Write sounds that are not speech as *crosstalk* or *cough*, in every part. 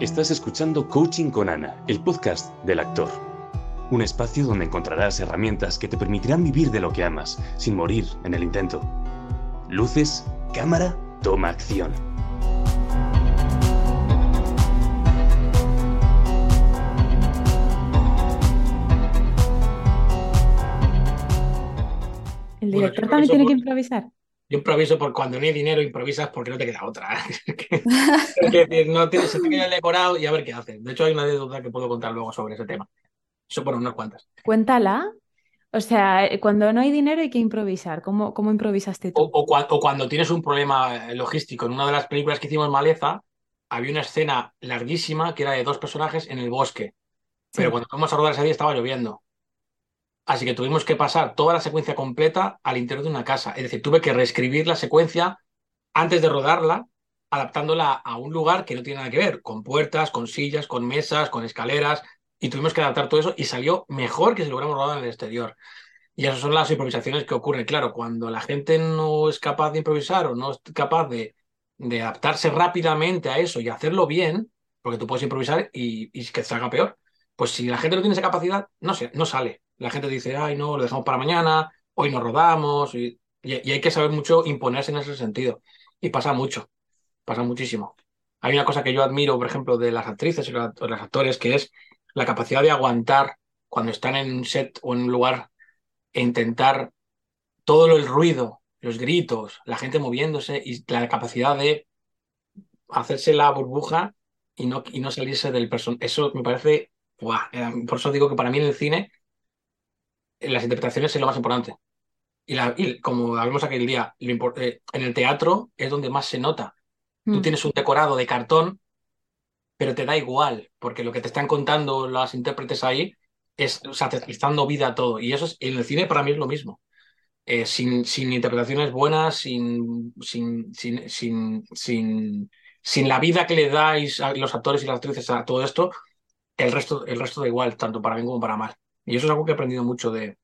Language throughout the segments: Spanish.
Estás escuchando Coaching con Ana, el podcast del actor. Un espacio donde encontrarás herramientas que te permitirán vivir de lo que amas, sin morir en el intento. Luces, cámara, toma acción. El director también tiene que improvisar. Yo improviso porque cuando no hay dinero improvisas porque no te queda otra. *laughs* Es decir, no tienes, se te queda el decorado y a ver qué haces. De hecho, hay una anécdota que puedo contar luego sobre ese tema. Eso por unas cuantas. Cuéntala. O sea, eh, cuando no hay dinero hay que improvisar. ¿Cómo, cómo improvisaste tú? o cua- o cuando tienes un problema eh, logístico. En una de las películas que hicimos Maleza, había una escena larguísima que era de dos personajes en el bosque. Pero Sí. cuando fuimos a rodar ese día estaba lloviendo. Así que tuvimos que pasar toda la secuencia completa al interior de una casa. Es decir, tuve que reescribir la secuencia antes de rodarla, adaptándola a un lugar que no tiene nada que ver, con puertas, con sillas, con mesas, con escaleras, y tuvimos que adaptar todo eso y salió mejor que si lo hubiéramos rodado en el exterior. Y esas son las improvisaciones que ocurren. Claro, cuando la gente no es capaz de improvisar o no es capaz de, adaptarse rápidamente a eso y hacerlo bien, porque tú puedes improvisar y, y que salga peor, pues si la gente no tiene esa capacidad, no, sé, no sale. La gente dice, ay, no, lo dejamos para mañana, hoy nos rodamos, y, y- hay que saber mucho imponerse en ese sentido. Y pasa mucho, pasa muchísimo. Hay una cosa que yo admiro, por ejemplo, de las actrices y los actores, que es la capacidad de aguantar cuando están en un set o en un lugar e intentar todo el ruido, los gritos, la gente moviéndose y la capacidad de hacerse la burbuja y no, y no salirse del personaje. Eso me parece, ¡buah! Eh, por eso digo que para mí en el cine las interpretaciones es lo más importante. Y, la, y como hablamos aquel día, lo eh, en el teatro es donde más se nota. Tú Mm. tienes un decorado de cartón, pero te da igual, porque lo que te están contando las intérpretes ahí es, o sea, te está dando vida a todo. Y eso es, en el cine para mí es lo mismo. Eh, sin, sin interpretaciones buenas, sin, sin, sin, sin, sin, sin la vida que le dais a los actores y las actrices a todo esto, el resto, el resto da igual, tanto para bien como para mal. Y eso es algo que he aprendido mucho de,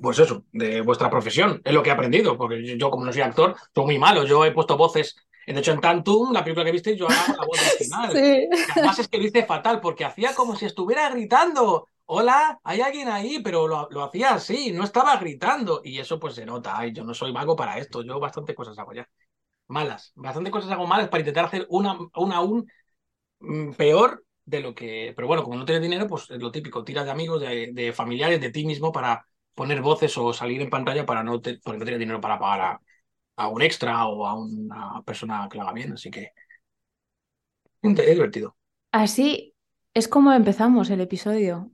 pues eso, de vuestra profesión. Es lo que he aprendido, porque yo, como no soy actor, soy muy malo. Yo he puesto voces. De hecho, en Tantum, la película que visteis, yo hago la voz original. *laughs* Sí. Además es que lo hice fatal, porque hacía como si estuviera gritando. Hola, hay alguien ahí, pero lo, lo hacía así, no estaba gritando. Y eso pues se nota. Ay, yo no soy vago para esto, yo bastante cosas hago ya. Malas, bastante cosas hago malas para intentar hacer una, una aún mm, peor de lo que. Pero bueno, como no tienes dinero, pues es lo típico, tiras de amigos, de, familiares, de ti mismo para poner voces o salir en pantalla para no, te- porque no tienes dinero para pagar a, a un extra o a una persona que lo haga bien. Así que es divertido. Así es como empezamos el episodio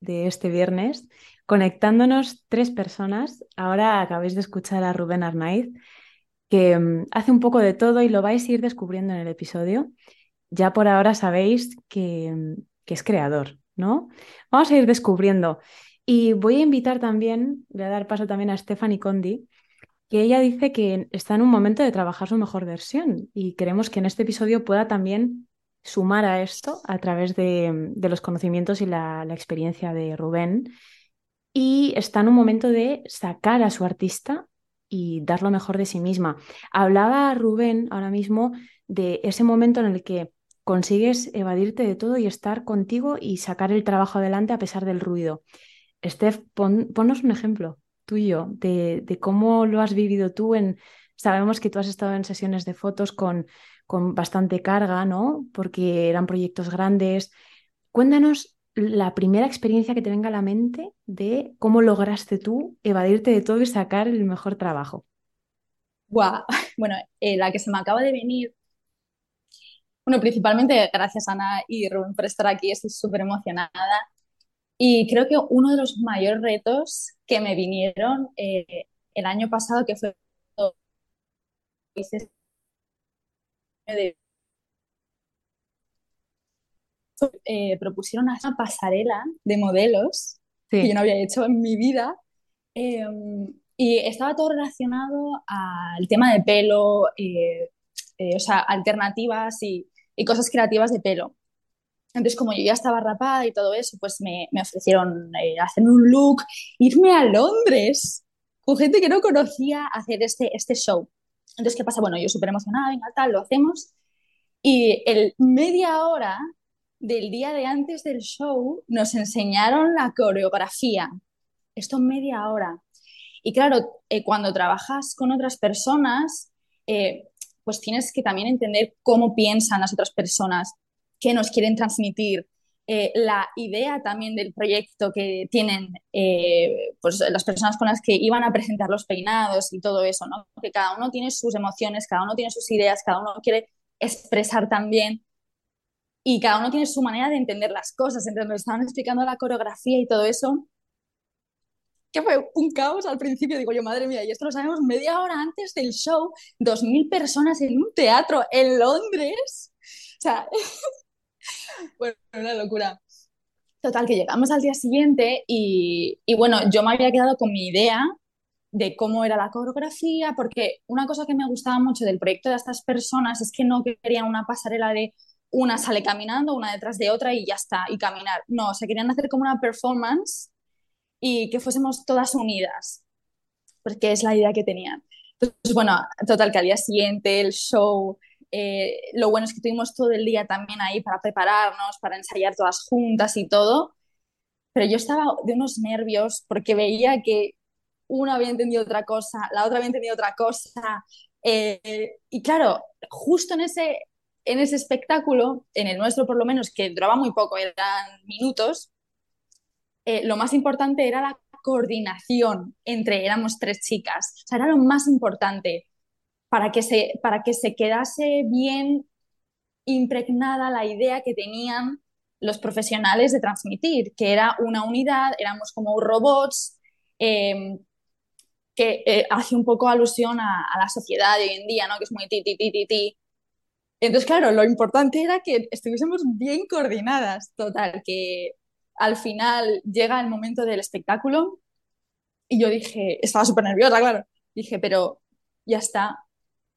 de este viernes, conectándonos tres personas. Ahora acabáis de escuchar a Rubén Arnaiz, que mm, hace un poco de todo y lo vais a ir descubriendo en el episodio. Ya por ahora sabéis que, es creador, ¿no? Vamos a ir descubriendo. Y voy a invitar también, voy a dar paso también a Stephanie Condi, que ella dice que está en un momento de trabajar su mejor versión y queremos que en este episodio pueda también sumar a esto a través de, de los conocimientos y la, la experiencia de Rubén. Y está en un momento de sacar a su artista y dar lo mejor de sí misma. Hablaba Rubén ahora mismo de ese momento en el que consigues evadirte de todo y estar contigo y sacar el trabajo adelante a pesar del ruido. Steph, pon, ponnos un ejemplo tuyo de, de cómo lo has vivido tú en... Sabemos que tú has estado en sesiones de fotos con, con bastante carga, ¿no? Porque eran proyectos grandes. Cuéntanos la primera experiencia que te venga a la mente de cómo lograste tú evadirte de todo y sacar el mejor trabajo. Buah. *laughs* Bueno, eh, la que se me acaba de venir, bueno, principalmente gracias Ana y Rubén por estar aquí, estoy súper emocionada. Y creo que uno de los mayores retos que me vinieron eh, el año pasado, que fue *laughs* eh, propusieron una pasarela de modelos que yo no había hecho en mi vida. Eh, y estaba todo relacionado al tema de pelo, eh, eh, o sea, alternativas y, y, cosas creativas de pelo. Entonces, como yo ya estaba rapada y todo eso, pues me, me ofrecieron eh, hacer un look, irme a Londres con gente que no conocía, hacer este, este show. Entonces, ¿qué pasa? Bueno, yo súper emocionada, venga, tal, lo hacemos. Y el media hora del día de antes del show nos enseñaron la coreografía. Esto media hora. Y claro, eh, cuando trabajas con otras personas, eh, pues tienes que también entender cómo piensan las otras personas, qué nos quieren transmitir, eh, la idea también del proyecto que tienen pues las personas con las que iban a presentar los peinados y todo eso, ¿no? Que cada uno tiene sus emociones, cada uno tiene sus ideas, cada uno quiere expresar también y cada uno tiene su manera de entender las cosas. Entonces, nos estaban explicando la coreografía y todo eso, que fue un caos al principio. Digo yo, madre mía, y esto lo sabemos media hora antes del show, dos mil personas en un teatro en Londres. O sea, *laughs* bueno, una locura. Total, que llegamos al día siguiente y, bueno, yo me había quedado con mi idea de cómo era la coreografía, porque una cosa que me gustaba mucho del proyecto de estas personas es que no querían una pasarela de una sale caminando, una detrás de otra y ya está, y caminar. No, se querían hacer como una performance y que fuésemos todas unidas, porque es la idea que tenían. Entonces, bueno, total, que al día siguiente el show, eh, lo bueno es que tuvimos todo el día también ahí para prepararnos, para ensayar todas juntas y todo, pero yo estaba de unos nervios porque veía que una había entendido otra cosa, la otra había entendido otra cosa, eh, y claro, justo en ese, en ese espectáculo, en el nuestro por lo menos, que duraba muy poco, eran minutos, eh, lo más importante era la coordinación entre, éramos tres chicas, o sea, era lo más importante para que se, para que se quedase bien impregnada la idea que tenían los profesionales de transmitir, que era una unidad, éramos como robots, em, que eh, hace un poco alusión a, la sociedad de hoy en día, ¿no? que es muy ti, ti, ti, ti, ti, entonces, claro, lo importante era que estuviésemos bien coordinadas, total, que al final llega el momento del espectáculo y yo dije, estaba súper nerviosa, claro, dije, pero ya está,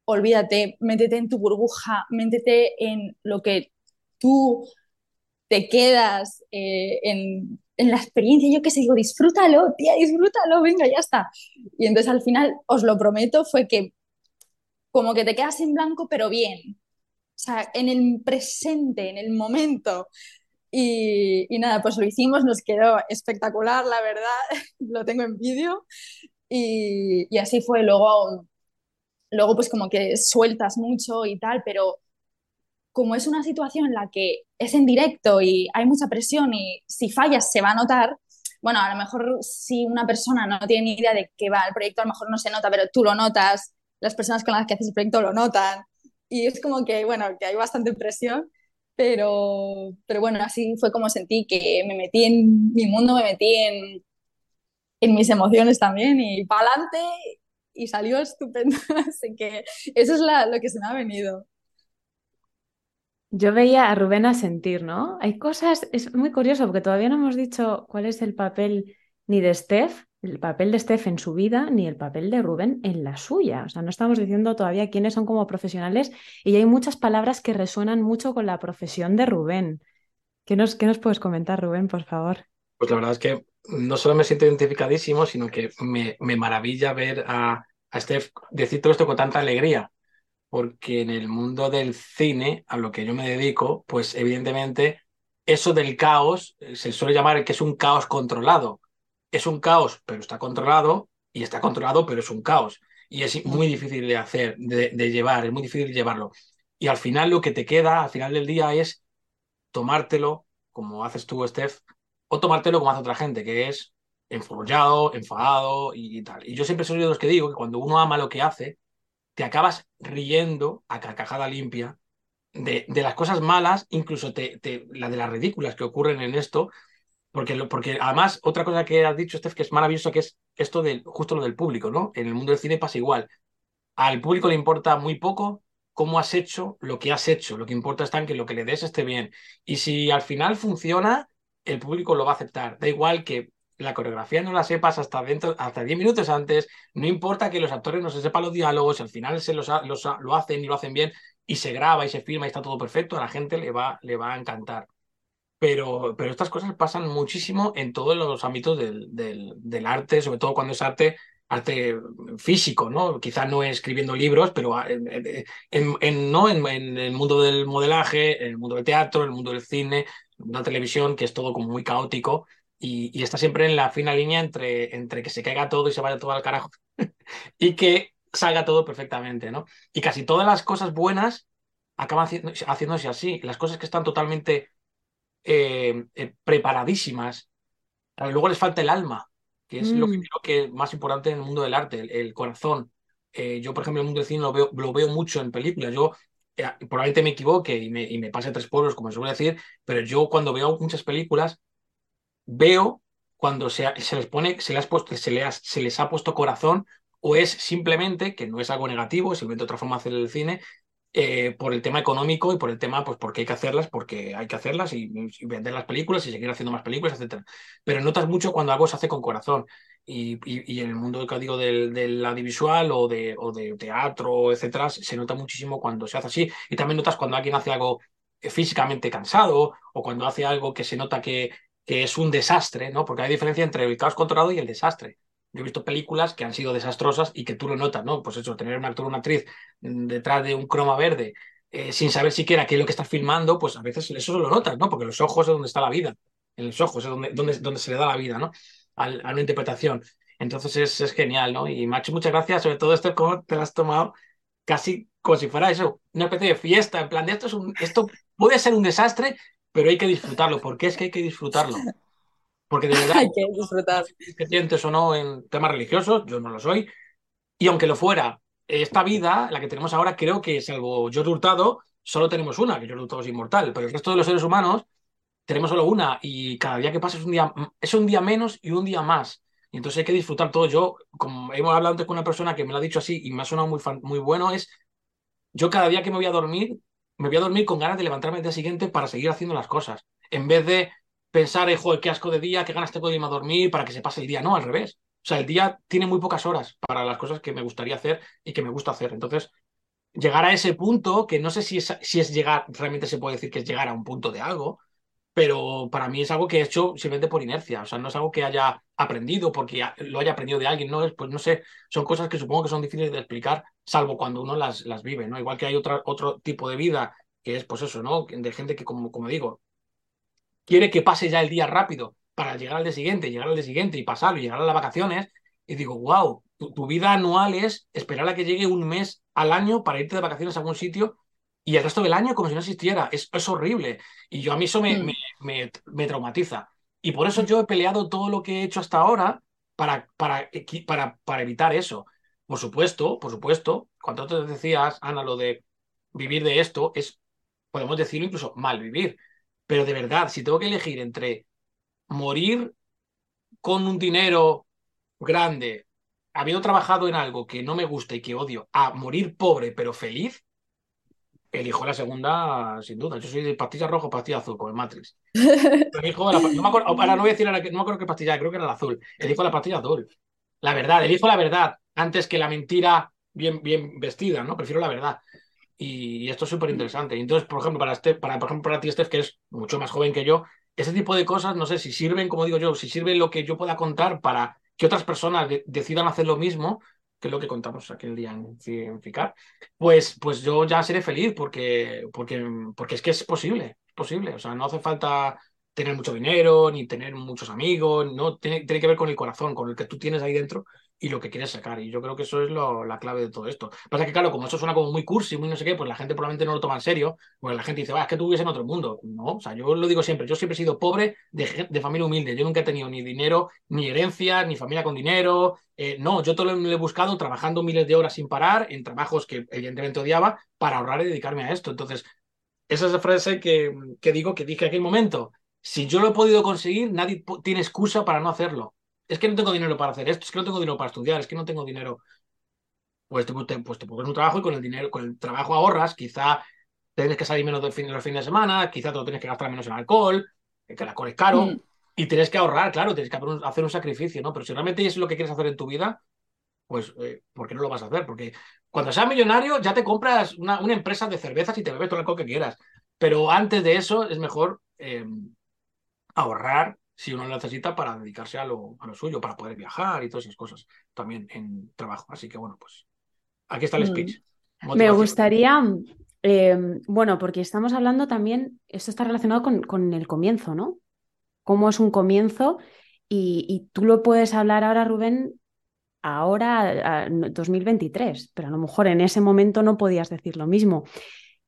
olvídate, métete en tu burbuja, métete en lo que tú te quedas, eh, en, en, la experiencia, yo qué sé, digo, disfrútalo, tía, disfrútalo, venga, ya está. Y entonces al final, os lo prometo, fue que como que te quedas en blanco, pero bien, o sea, en el presente, en el momento. Y, y, nada, pues lo hicimos, nos quedó espectacular, la verdad, *laughs* lo tengo en vídeo. Y, y, así fue, luego, luego pues como que sueltas mucho y tal, pero como es una situación en la que es en directo y hay mucha presión y si fallas se va a notar, bueno, a lo mejor si una persona no tiene ni idea de qué va el proyecto, a lo mejor no se nota, pero tú lo notas, las personas con las que haces el proyecto lo notan y es como que, bueno, que hay bastante presión, pero, pero bueno, así fue como sentí que me metí en mi mundo, me metí en, en mis emociones también y para adelante y salió estupendo, *laughs* así que eso es lo que se me ha venido. Yo veía a Rubén a sentir, ¿no? Hay cosas, es muy curioso porque todavía no hemos dicho cuál es el papel ni de Steph, el papel de Steph en su vida, ni el papel de Rubén en la suya. O sea, no estamos diciendo todavía quiénes son como profesionales y hay muchas palabras que resuenan mucho con la profesión de Rubén. ¿Qué nos, qué nos puedes comentar, Rubén, por favor? Pues la verdad es que no solo me siento identificadísimo, sino que me, me maravilla ver a, a Steph decir todo esto con tanta alegría, porque en el mundo del cine, a lo que yo me dedico, pues evidentemente eso del caos eh, se suele llamar que es un caos controlado es un caos, pero está controlado, y está controlado, pero es un caos. Y es muy difícil de hacer, de, llevar, es muy difícil llevarlo. Y al final lo que te queda, al final del día, es tomártelo, como haces tú, Steph, o tomártelo como hace otra gente, que es enfollado, enfadado y, tal. Y yo siempre soy de los que digo que cuando uno ama lo que hace, te acabas riendo a carcajada limpia de, las cosas malas, incluso te, la de las ridículas que ocurren en esto, porque, porque además, otra cosa que has dicho, Steph, que es maravilloso, que es esto de justo lo del público, ¿no? En el mundo del cine pasa igual. Al público le importa muy poco cómo has hecho lo que has hecho. Lo que importa es que lo que le des esté bien. Y si al final funciona, el público lo va a aceptar. Da igual que la coreografía no la sepas hasta dentro, hasta 10 minutos antes, no importa que los actores no se sepan los diálogos, al final se los, los, lo hacen y lo hacen bien y se graba y se filma y está todo perfecto, a la gente le va, le va a encantar. Pero, pero estas cosas pasan muchísimo en todos los ámbitos del, del, arte, sobre todo cuando es arte arte físico, ¿no? Quizá no escribiendo libros, pero ah, en, ¿no? en, el mundo del modelaje, en el mundo del teatro, en el mundo del cine, en la televisión, que es todo como muy caótico y, está siempre en la fina línea entre, entre que se caiga todo y se vaya todo al carajo *laughs* y que salga todo perfectamente, ¿no? Y casi todas las cosas buenas acaban haciéndose así. Las cosas que están totalmente eh, eh, preparadísimas, luego les falta el alma, que es lo que mm. creo que es más importante en el mundo del arte, el, corazón. Eh, yo, por ejemplo, en el mundo del cine lo veo, lo veo mucho en películas. Yo probablemente me equivoque y me, y me pase tres pueblos, como se suele decir, pero yo cuando veo muchas películas veo cuando se, se les pone, se les, puesto, se, les, se les ha puesto corazón o es simplemente, que no es algo negativo, simplemente otra forma de hacer el cine, eh, por el tema económico y por el tema, pues porque hay que hacerlas, porque hay que hacerlas y, vender las películas y seguir haciendo más películas, etc. Pero notas mucho cuando algo se hace con corazón. Y, y, en el mundo digo del, del audiovisual o de, o teatro, etcétera, se nota muchísimo cuando se hace así. Y también notas cuando alguien hace algo físicamente cansado o cuando hace algo que se nota que, que es un desastre, ¿no? Porque hay diferencia entre el caos controlado y el desastre. Yo he visto películas que han sido desastrosas y que tú lo notas, ¿no? Pues eso, tener un actor o una actriz detrás de un croma verde eh, sin saber siquiera qué es lo que estás filmando, pues a veces eso lo notas, ¿no? Porque los ojos es donde está la vida. En los ojos es donde, donde, se le da la vida, ¿no? A, una interpretación. Entonces es, genial, ¿no? Y Macho, muchas gracias, sobre todo esto, cómo te lo has tomado casi como si fuera eso, una especie de fiesta, en plan de esto, es un, esto puede ser un desastre, pero hay que disfrutarlo. ¿Por qué es que hay que disfrutarlo? Porque de *laughs* verdad, hay que disfrutar. creyentes o no en temas religiosos, yo no lo soy, y aunque lo fuera, esta vida, la que tenemos ahora, creo que salvo yo Hurtado, solo tenemos una, que yo Hurtado es inmortal, pero el resto de los seres humanos tenemos solo una y cada día que pasa es un día, es un día menos y un día más. Y entonces hay que disfrutar todo. Yo, como hemos hablado antes con una persona que me lo ha dicho así y me ha sonado muy, muy bueno, es yo cada día que me voy a dormir me voy a dormir con ganas de levantarme el día siguiente para seguir haciendo las cosas. En vez de pensar, eh, joder, qué asco de día, qué ganas tengo de irme a dormir para que se pase el día. No, al revés. O sea, el día tiene muy pocas horas para las cosas que me gustaría hacer y que me gusta hacer. Entonces, llegar a ese punto, que no sé si es, si es llegar, realmente se puede decir que es llegar a un punto de algo, pero para mí es algo que he hecho simplemente por inercia. O sea, no es algo que haya aprendido porque lo haya aprendido de alguien, no es, pues no sé, son cosas que supongo que son difíciles de explicar, salvo cuando uno las, las vive, ¿no? Igual que hay otra, otro tipo de vida que es, pues eso, ¿no? De gente que, como, como digo, quiere que pase ya el día rápido para llegar al día siguiente, llegar al día siguiente y pasarlo y llegar a las vacaciones. Y digo, wow, tu, vida anual es esperar a que llegue un mes al año para irte de vacaciones a algún sitio y el resto del año como si no existiera. Es, es horrible. Y yo a mí eso me, mm. me, me, traumatiza. Y por eso yo he peleado todo lo que he hecho hasta ahora para, para, para, para evitar eso. Por supuesto, por supuesto, cuando tú decías, Ana, lo de vivir de esto, es, podemos decirlo incluso mal vivir. Pero de verdad, si tengo que elegir entre morir con un dinero grande, habiendo trabajado en algo que no me gusta y que odio, a morir pobre pero feliz, elijo la segunda sin duda. Yo soy de pastilla roja o pastilla azul, como en Matrix. *laughs* Elijo la, no me acuerdo, ahora no voy a decir, no me acuerdo qué pastilla, creo que era la azul. Elijo la pastilla azul. La verdad, elijo la verdad antes que la mentira bien, bien vestida, ¿no? Prefiero la verdad. Y, esto es súper interesante. Entonces, por ejemplo, para, este, para, por ejemplo, para ti, Steph, que es mucho más joven que yo, ese tipo de cosas, no sé si sirven, como digo yo, si sirven lo que yo pueda contar para que otras personas decidan hacer lo mismo, que es lo que contamos aquel día en, FICAR, pues, pues yo ya seré feliz porque, porque, porque es que es posible, posible. O sea, no hace falta tener mucho dinero, ni tener muchos amigos, no tiene, tiene que ver con el corazón, con el que tú tienes ahí dentro y lo que quieres sacar. Y yo creo que eso es lo, la clave de todo esto. Pasa que, claro, como eso suena como muy cursi, muy no sé qué, pues la gente probablemente no lo toma en serio. Pues la gente dice, es que tú vives en otro mundo. No, o sea, yo lo digo siempre, yo siempre he sido pobre de, de familia humilde. Yo nunca he tenido ni dinero, ni herencia, ni familia con dinero. Eh, no, yo todo lo he buscado trabajando miles de horas sin parar, en trabajos que evidentemente odiaba, para ahorrar y dedicarme a esto. Entonces, esa es la frase que, que digo, que dije en aquel momento. Si yo lo he podido conseguir, nadie tiene excusa para no hacerlo es que no tengo dinero para hacer esto, es que no tengo dinero para estudiar, es que no tengo dinero. Pues te, pues te pones un trabajo y con el dinero, con el trabajo ahorras, quizá tienes que salir menos de fin, los fines de semana, quizá te lo tienes que gastar menos en alcohol, que el alcohol es caro, mm. y tienes que ahorrar, claro, tienes que hacer un sacrificio, ¿no? Pero si realmente es lo que quieres hacer en tu vida, pues, eh, ¿por qué no lo vas a hacer? Porque cuando seas millonario ya te compras una, una, empresa de cervezas y te bebes todo el alcohol que quieras. Pero antes de eso es mejor eh, ahorrar si uno lo necesita para dedicarse a lo, a lo suyo, para poder viajar y todas esas cosas también en trabajo. Así que bueno, pues aquí está el mm. speech. Me gustaría, eh, bueno, porque estamos hablando también, esto está relacionado con, el comienzo, ¿no? Cómo es un comienzo y, tú lo puedes hablar ahora, Rubén, ahora, 2023, pero a lo mejor en ese momento no podías decir lo mismo.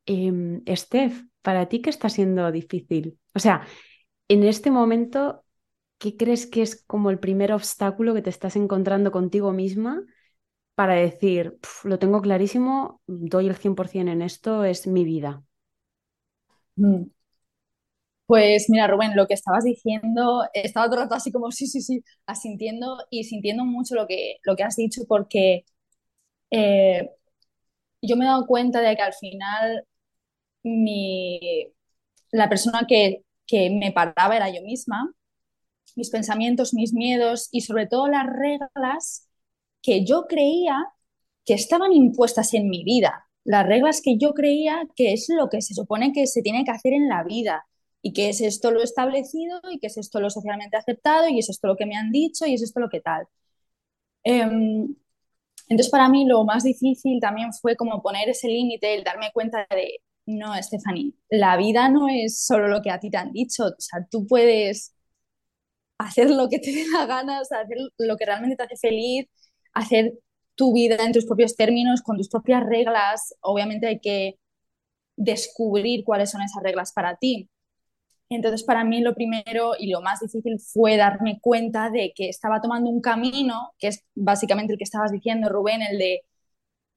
Eh, Steph, ¿para ti qué está siendo difícil? O sea, en este momento, ¿qué crees que es como el primer obstáculo que te estás encontrando contigo misma para decir, lo tengo clarísimo, doy el 100% en esto, es mi vida? Mm. Pues mira, Rubén, lo que estabas diciendo, estaba todo el rato así como sí, sí, sí, asintiendo y sintiendo mucho lo que, lo que has dicho porque eh, yo me he dado cuenta de que al final mi, la persona que, que me paraba era yo misma, mis pensamientos, mis miedos y sobre todo las reglas que yo creía que estaban impuestas en mi vida, las reglas que yo creía que es lo que se supone que se tiene que hacer en la vida y que es esto lo establecido y que es esto lo socialmente aceptado y es esto lo que me han dicho y es esto lo que tal. Em, entonces para mí lo más difícil también fue como poner ese límite, el darme cuenta de, no, Stephanie, la vida no es solo lo que a ti te han dicho, o sea, tú puedes hacer lo que te dé la gana, hacer lo que realmente te hace feliz, hacer tu vida en tus propios términos, con tus propias reglas. Obviamente hay que descubrir cuáles son esas reglas para ti. Entonces, para mí lo primero y lo más difícil fue darme cuenta de que estaba tomando un camino, que es básicamente el que estabas diciendo, Rubén, el de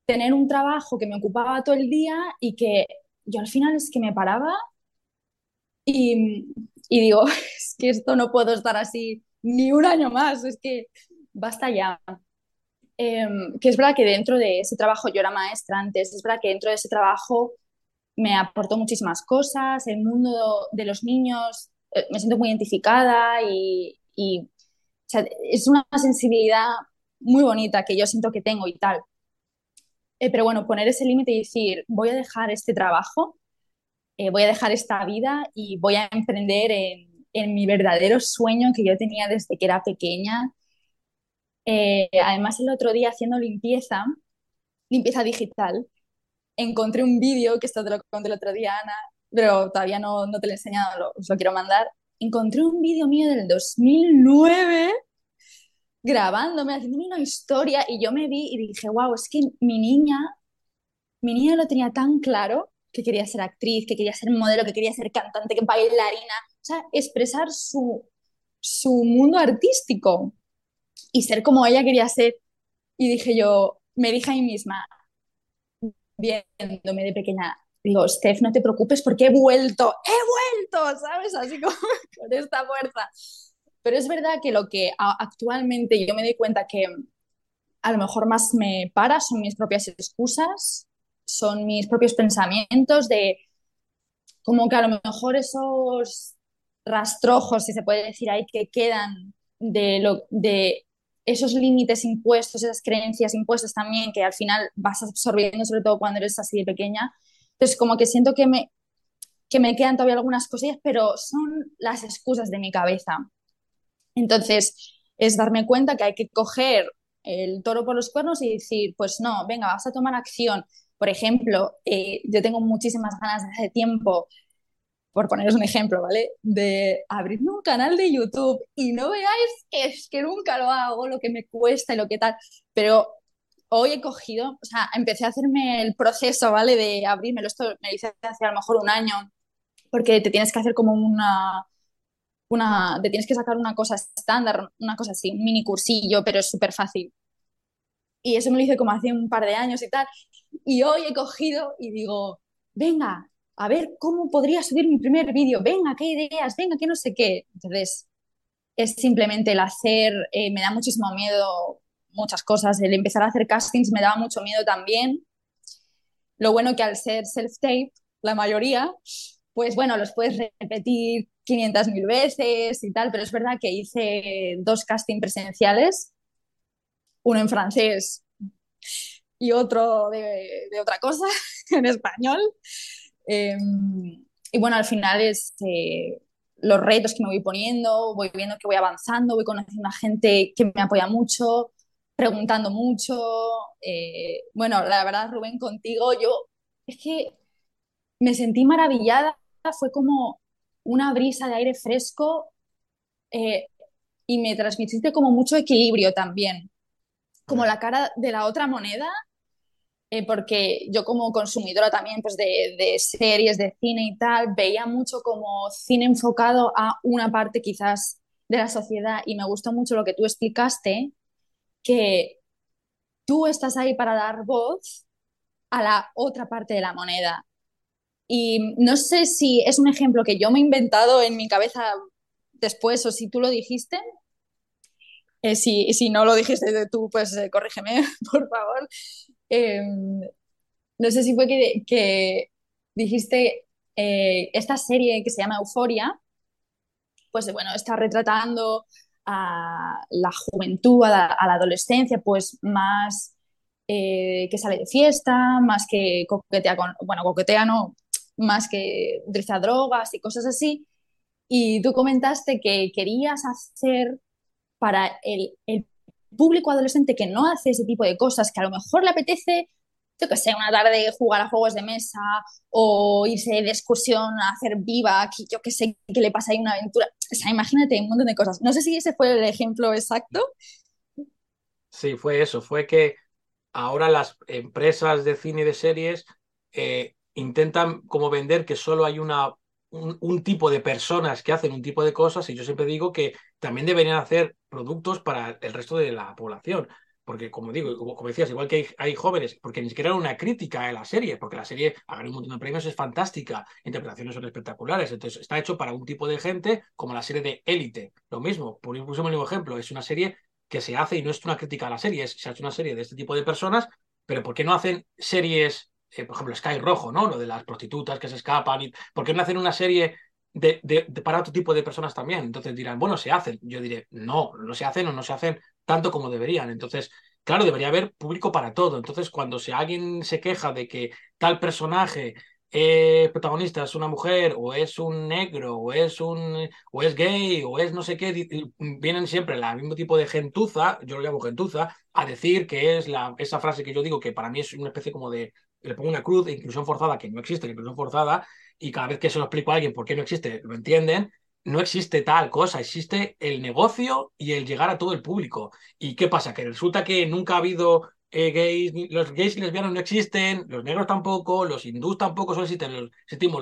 tener un trabajo que me ocupaba todo el día y que yo al final es que me paraba y, y digo, *laughs* es que esto no puedo estar así ni un año más, es que basta ya. Em, que es verdad que dentro de ese trabajo yo era maestra antes, es verdad que dentro de ese trabajo me aportó muchísimas cosas, el mundo de los niños, eh, me siento muy identificada y, es una sensibilidad muy bonita que yo siento que tengo y tal. Eh, pero bueno, poner ese límite y decir, voy a dejar este trabajo, eh, voy a dejar esta vida y voy a emprender en, en mi verdadero sueño que yo tenía desde que era pequeña, eh, además, el otro día haciendo limpieza, limpieza digital, encontré un vídeo, que esto te lo conté el otro día, Ana, pero todavía no, no te lo he enseñado, lo, os lo quiero mandar. Encontré un vídeo mío del 2009 grabándome, haciendo una historia y yo me vi y dije, wow, es que mi niña, mi niña lo tenía tan claro que quería ser actriz, que quería ser modelo, que quería ser cantante, que bailarina, o sea, expresar su, su mundo artístico y ser como ella quería ser. Y dije yo, me dije a mí misma, viéndome de pequeña, digo, Steph, no te preocupes porque he vuelto, he vuelto, ¿sabes? Así como *laughs* con esta fuerza. Pero es verdad que lo que actualmente yo me doy cuenta que a lo mejor más me para son mis propias excusas, son mis propios pensamientos de como que a lo mejor esos rastrojos, si se puede decir ahí, que quedan de, lo, de esos límites impuestos, esas creencias impuestas también que al final vas absorbiendo, sobre todo cuando eres así de pequeña. Entonces, como que siento que me, que me quedan todavía algunas cosillas, pero son las excusas de mi cabeza. Entonces, es darme cuenta que hay que coger el toro por los cuernos y decir, pues no, venga, vas a tomar acción. Por ejemplo, eh, yo tengo muchísimas ganas de hace tiempo por poneros un ejemplo, ¿vale? De abrirme un canal de YouTube y no veáis que es que nunca lo hago, lo que me cuesta y lo que tal, pero hoy he cogido, o sea, empecé a hacerme el proceso, ¿vale? De abrirme, esto me hice hace a lo mejor un año, porque te tienes que hacer como una, una, te tienes que sacar una cosa estándar, una cosa así, un mini cursillo, pero es súper fácil. Y eso me lo hice como hace un par de años y tal. Y hoy he cogido y digo, venga, a ver cómo podría subir mi primer vídeo, venga, qué ideas, venga, qué no sé qué. Entonces, es simplemente el hacer, eh, me da muchísimo miedo muchas cosas, el empezar a hacer castings me daba mucho miedo también. Lo bueno que al ser self-tape, la mayoría, pues bueno, los puedes repetir 500.000 veces y tal, pero es verdad que hice dos castings presenciales, uno en francés y otro de, otra cosa, *laughs* en español. Em, y bueno, al final es, eh, los retos que me voy poniendo, voy viendo que voy avanzando, voy conociendo a gente que me apoya mucho, preguntando mucho. Eh, bueno, la verdad, Rubén, contigo yo es que me sentí maravillada, fue como una brisa de aire fresco eh, y me transmitiste como mucho equilibrio también, como la cara de la otra moneda, eh, porque yo como consumidora también pues de, de, series, de cine y tal, veía mucho como cine enfocado a una parte quizás de la sociedad y me gustó mucho lo que tú explicaste, que tú estás ahí para dar voz a la otra parte de la moneda. Y no sé si es un ejemplo que yo me he inventado en mi cabeza después o si tú lo dijiste. Eh, si, si, no lo dijiste tú, pues eh, corrígeme, *laughs* por favor. Eh, no sé si fue que, dijiste eh, esta serie que se llama Euforia, pues bueno, está retratando a la juventud, a la, adolescencia, pues más que sale de fiesta, más que coquetea con, bueno, coquetea no, más que utiliza drogas y cosas así. Y tú comentaste que querías hacer para el, el público adolescente que no hace ese tipo de cosas, que a lo mejor le apetece, yo que sé, una tarde jugar a juegos de mesa o irse de excursión a hacer viva, que yo que sé, que le pasa ahí una aventura. O sea, imagínate un montón de cosas. No sé si ese fue el ejemplo exacto. Sí, fue eso, fue que ahora las empresas de cine y de series eh, intentan como vender que solo hay una un, tipo de personas que hacen un tipo de cosas y yo siempre digo que también deberían hacer productos para el resto de la población. Porque, como digo, como decías, igual que hay, jóvenes, porque ni siquiera era una crítica a la serie, porque la serie ha ganado un montón de premios, es fantástica, interpretaciones son espectaculares, entonces está hecho para un tipo de gente como la serie de Élite. Lo mismo, por un mismo ejemplo, es una serie que se hace y no es una crítica a la serie, se ha hecho una serie de este tipo de personas, pero ¿por qué no hacen series eh, por ejemplo, Sky Rojo, ¿no? Lo de las prostitutas que se escapan. Y, ¿Por qué no hacen una serie para otro tipo de personas también? Entonces dirán, bueno, se hacen. Yo diré, no, no se hacen o no se hacen tanto como deberían. Entonces, claro, debería haber público para todo. Entonces, cuando si alguien se queja de que tal personaje eh, protagonista es una mujer o es un negro o es un o es gay o es no sé qué vienen siempre el mismo tipo de gentuza yo lo llamo gentuza a decir que es esa frase que yo digo que para mí es una especie como de le pongo una cruz de inclusión forzada, que no existe la inclusión forzada, y cada vez que se lo explico a alguien por qué no existe, lo entienden, no existe tal cosa, existe el negocio y el llegar a todo el público. ¿Y qué pasa? Que resulta que nunca ha habido eh, gays, los gays y lesbianos no existen, los negros tampoco, los hindús tampoco, solo existen los,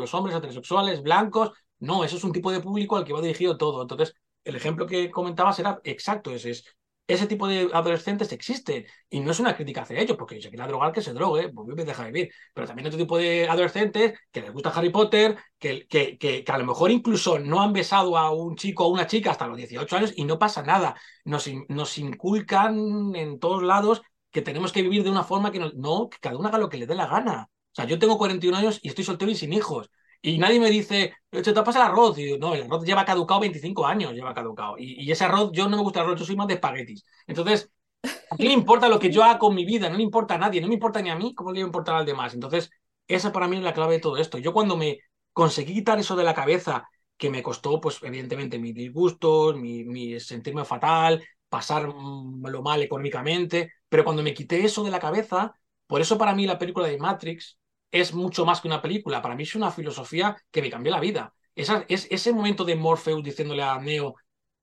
los hombres heterosexuales, blancos. No, eso es un tipo de público al que va dirigido todo. Entonces, el ejemplo que comentabas era exacto, ese es ese tipo de adolescentes existe y no es una crítica hacia ellos, porque si quiere drogar, que se drogue, pues vivir. Pero también otro tipo de adolescentes que les gusta Harry Potter, que, que, que, a lo mejor incluso no han besado a un chico o una chica hasta los 18 años y no pasa nada. Nos, nos inculcan en todos lados que tenemos que vivir de una forma que no, no, que cada uno haga lo que le dé la gana. O sea, yo tengo 41 años y estoy soltero y sin hijos. Y nadie me dice, ¿te pasa el arroz? Y no, el arroz lleva caducado 25 años, lleva caducado. Y, ese arroz, yo no me gusta el arroz, yo soy más de espaguetis. Entonces, ¿a qué le importa lo que yo haga con mi vida? No le importa a nadie, no me importa ni a mí, ¿cómo le va a importar al demás? Entonces, esa para mí es la clave de todo esto. Yo cuando me conseguí quitar eso de la cabeza, que me costó, pues, evidentemente, mis disgustos, mi, mi sentirme fatal, pasar mm, lo mal económicamente, pero cuando me quité eso de la cabeza, por eso para mí la película de Matrix es mucho más que una película. Para mí es una filosofía que me cambió la vida. Esa, es ese momento de Morpheus diciéndole a Neo,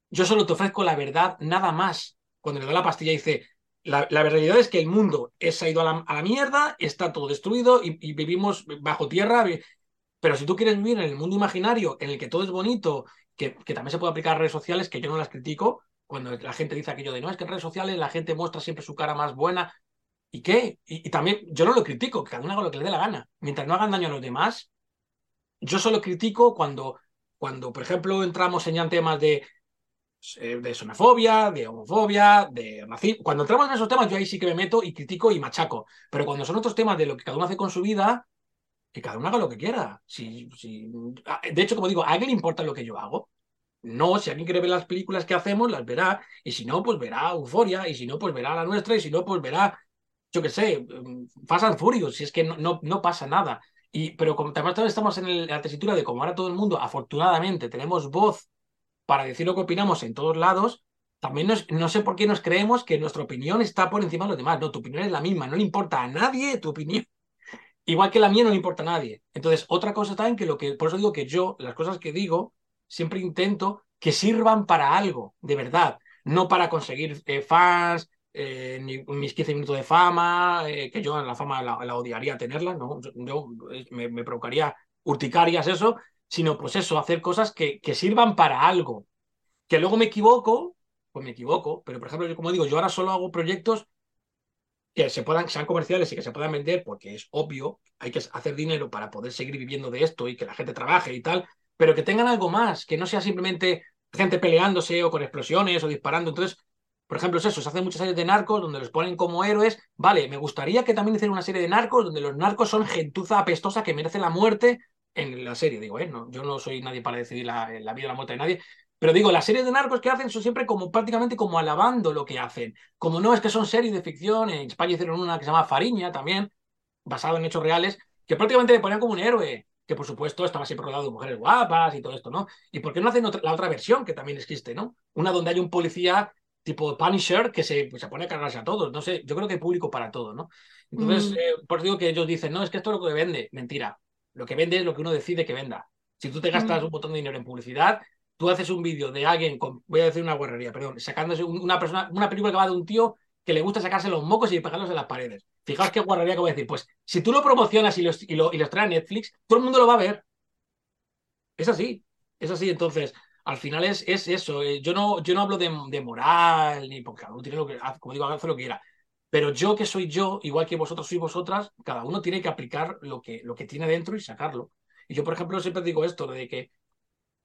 yo solo te ofrezco la verdad, nada más. Cuando le da la pastilla dice, la, la realidad es que el mundo se ha ido a la, mierda, está todo destruido y, vivimos bajo tierra. Pero si tú quieres vivir en el mundo imaginario, en el que todo es bonito, que, que también se puede aplicar a redes sociales, que yo no las critico, cuando la gente dice aquello de no, es que en redes sociales la gente muestra siempre su cara más buena. ¿Y qué? Y, también yo no lo critico, que cada uno haga lo que le dé la gana. Mientras no hagan daño a los demás, yo solo critico cuando, cuando por ejemplo, entramos en temas de, eh, de xenofobia, de homofobia, de racismo. Cuando entramos en esos temas, yo ahí sí que me meto y critico y machaco. Pero cuando son otros temas de lo que cada uno hace con su vida, que cada uno haga lo que quiera. Si, si... Ah, de hecho, como digo, ¿a alguien le importa lo que yo hago? No, si alguien quiere ver las películas que hacemos, las verá. Y si no, pues verá Euforia. Y si no, pues verá la nuestra. Y si no, pues verá yo qué sé, mm, pasan furios, si es que no, no, pasa nada. Y, pero como también estamos en, la tesitura de como ahora todo el mundo, afortunadamente, tenemos voz para decir lo que opinamos en todos lados, también no sé por qué nos creemos que nuestra opinión está por encima de los demás. No, tu opinión es la misma, no le importa a nadie tu opinión. *laughs* Igual que la mía no le importa a nadie. Entonces, otra cosa también que lo que, por eso digo que yo, las cosas que digo, siempre intento que sirvan para algo, de verdad, no para conseguir eh, fans, eh, mis 15 minutos de fama, eh, que yo la fama la, odiaría tenerla, ¿no? Yo, me, me, provocaría urticarias eso, sino pues eso, hacer cosas que, que sirvan para algo. Que luego me equivoco, pues me equivoco, pero por ejemplo, yo como digo, yo ahora solo hago proyectos que se puedan, sean comerciales y que se puedan vender, porque es obvio, hay que hacer dinero para poder seguir viviendo de esto y que la gente trabaje y tal, pero que tengan algo más, que no sea simplemente gente peleándose o con explosiones o disparando. Entonces, por ejemplo, es eso, se hacen muchas series de narcos donde los ponen como héroes. Vale, me gustaría que también hicieran una serie de narcos donde los narcos son gentuza apestosa que merece la muerte en la serie. Digo, eh, yo no soy nadie para decidir la, vida o la muerte de nadie, pero digo, las series de narcos que hacen son siempre como prácticamente como alabando lo que hacen. Como no es que son series de ficción, en España hicieron una que se llama Fariña también, basado en hechos reales, que prácticamente le ponían como un héroe, que por supuesto estaba siempre rodeado de mujeres guapas y todo esto, ¿no? ¿Y por qué no hacen la otra versión que también existe, ¿no? Una donde hay un policía tipo Punisher que se, pues, se pone a cargarse a todos. No sé, yo creo que hay público para todo, ¿no? Entonces, mm. eh, por eso digo que ellos dicen, no, es que esto es lo que vende. Mentira. Lo que vende es lo que uno decide que venda. Si tú te gastas mm. un montón de dinero en publicidad, tú haces un vídeo de alguien, con, voy a decir una guarrería, perdón, sacándose una persona, una película que va de un tío que le gusta sacarse los mocos y pegarlos en las paredes. Fijaos qué guarrería que voy a decir. Pues si tú lo promocionas y, los, y, lo, y los traes a Netflix, todo el mundo lo va a ver. Es así, es así. Entonces, al final es, es eso. Eh, yo no, yo no hablo de, moral, ni porque cada uno tiene lo que, como digo, hace lo que quiera. Pero yo que soy yo, igual que vosotros sois vosotras, cada uno tiene que aplicar lo que, lo que tiene dentro y sacarlo. Y yo, por ejemplo, siempre digo esto, de que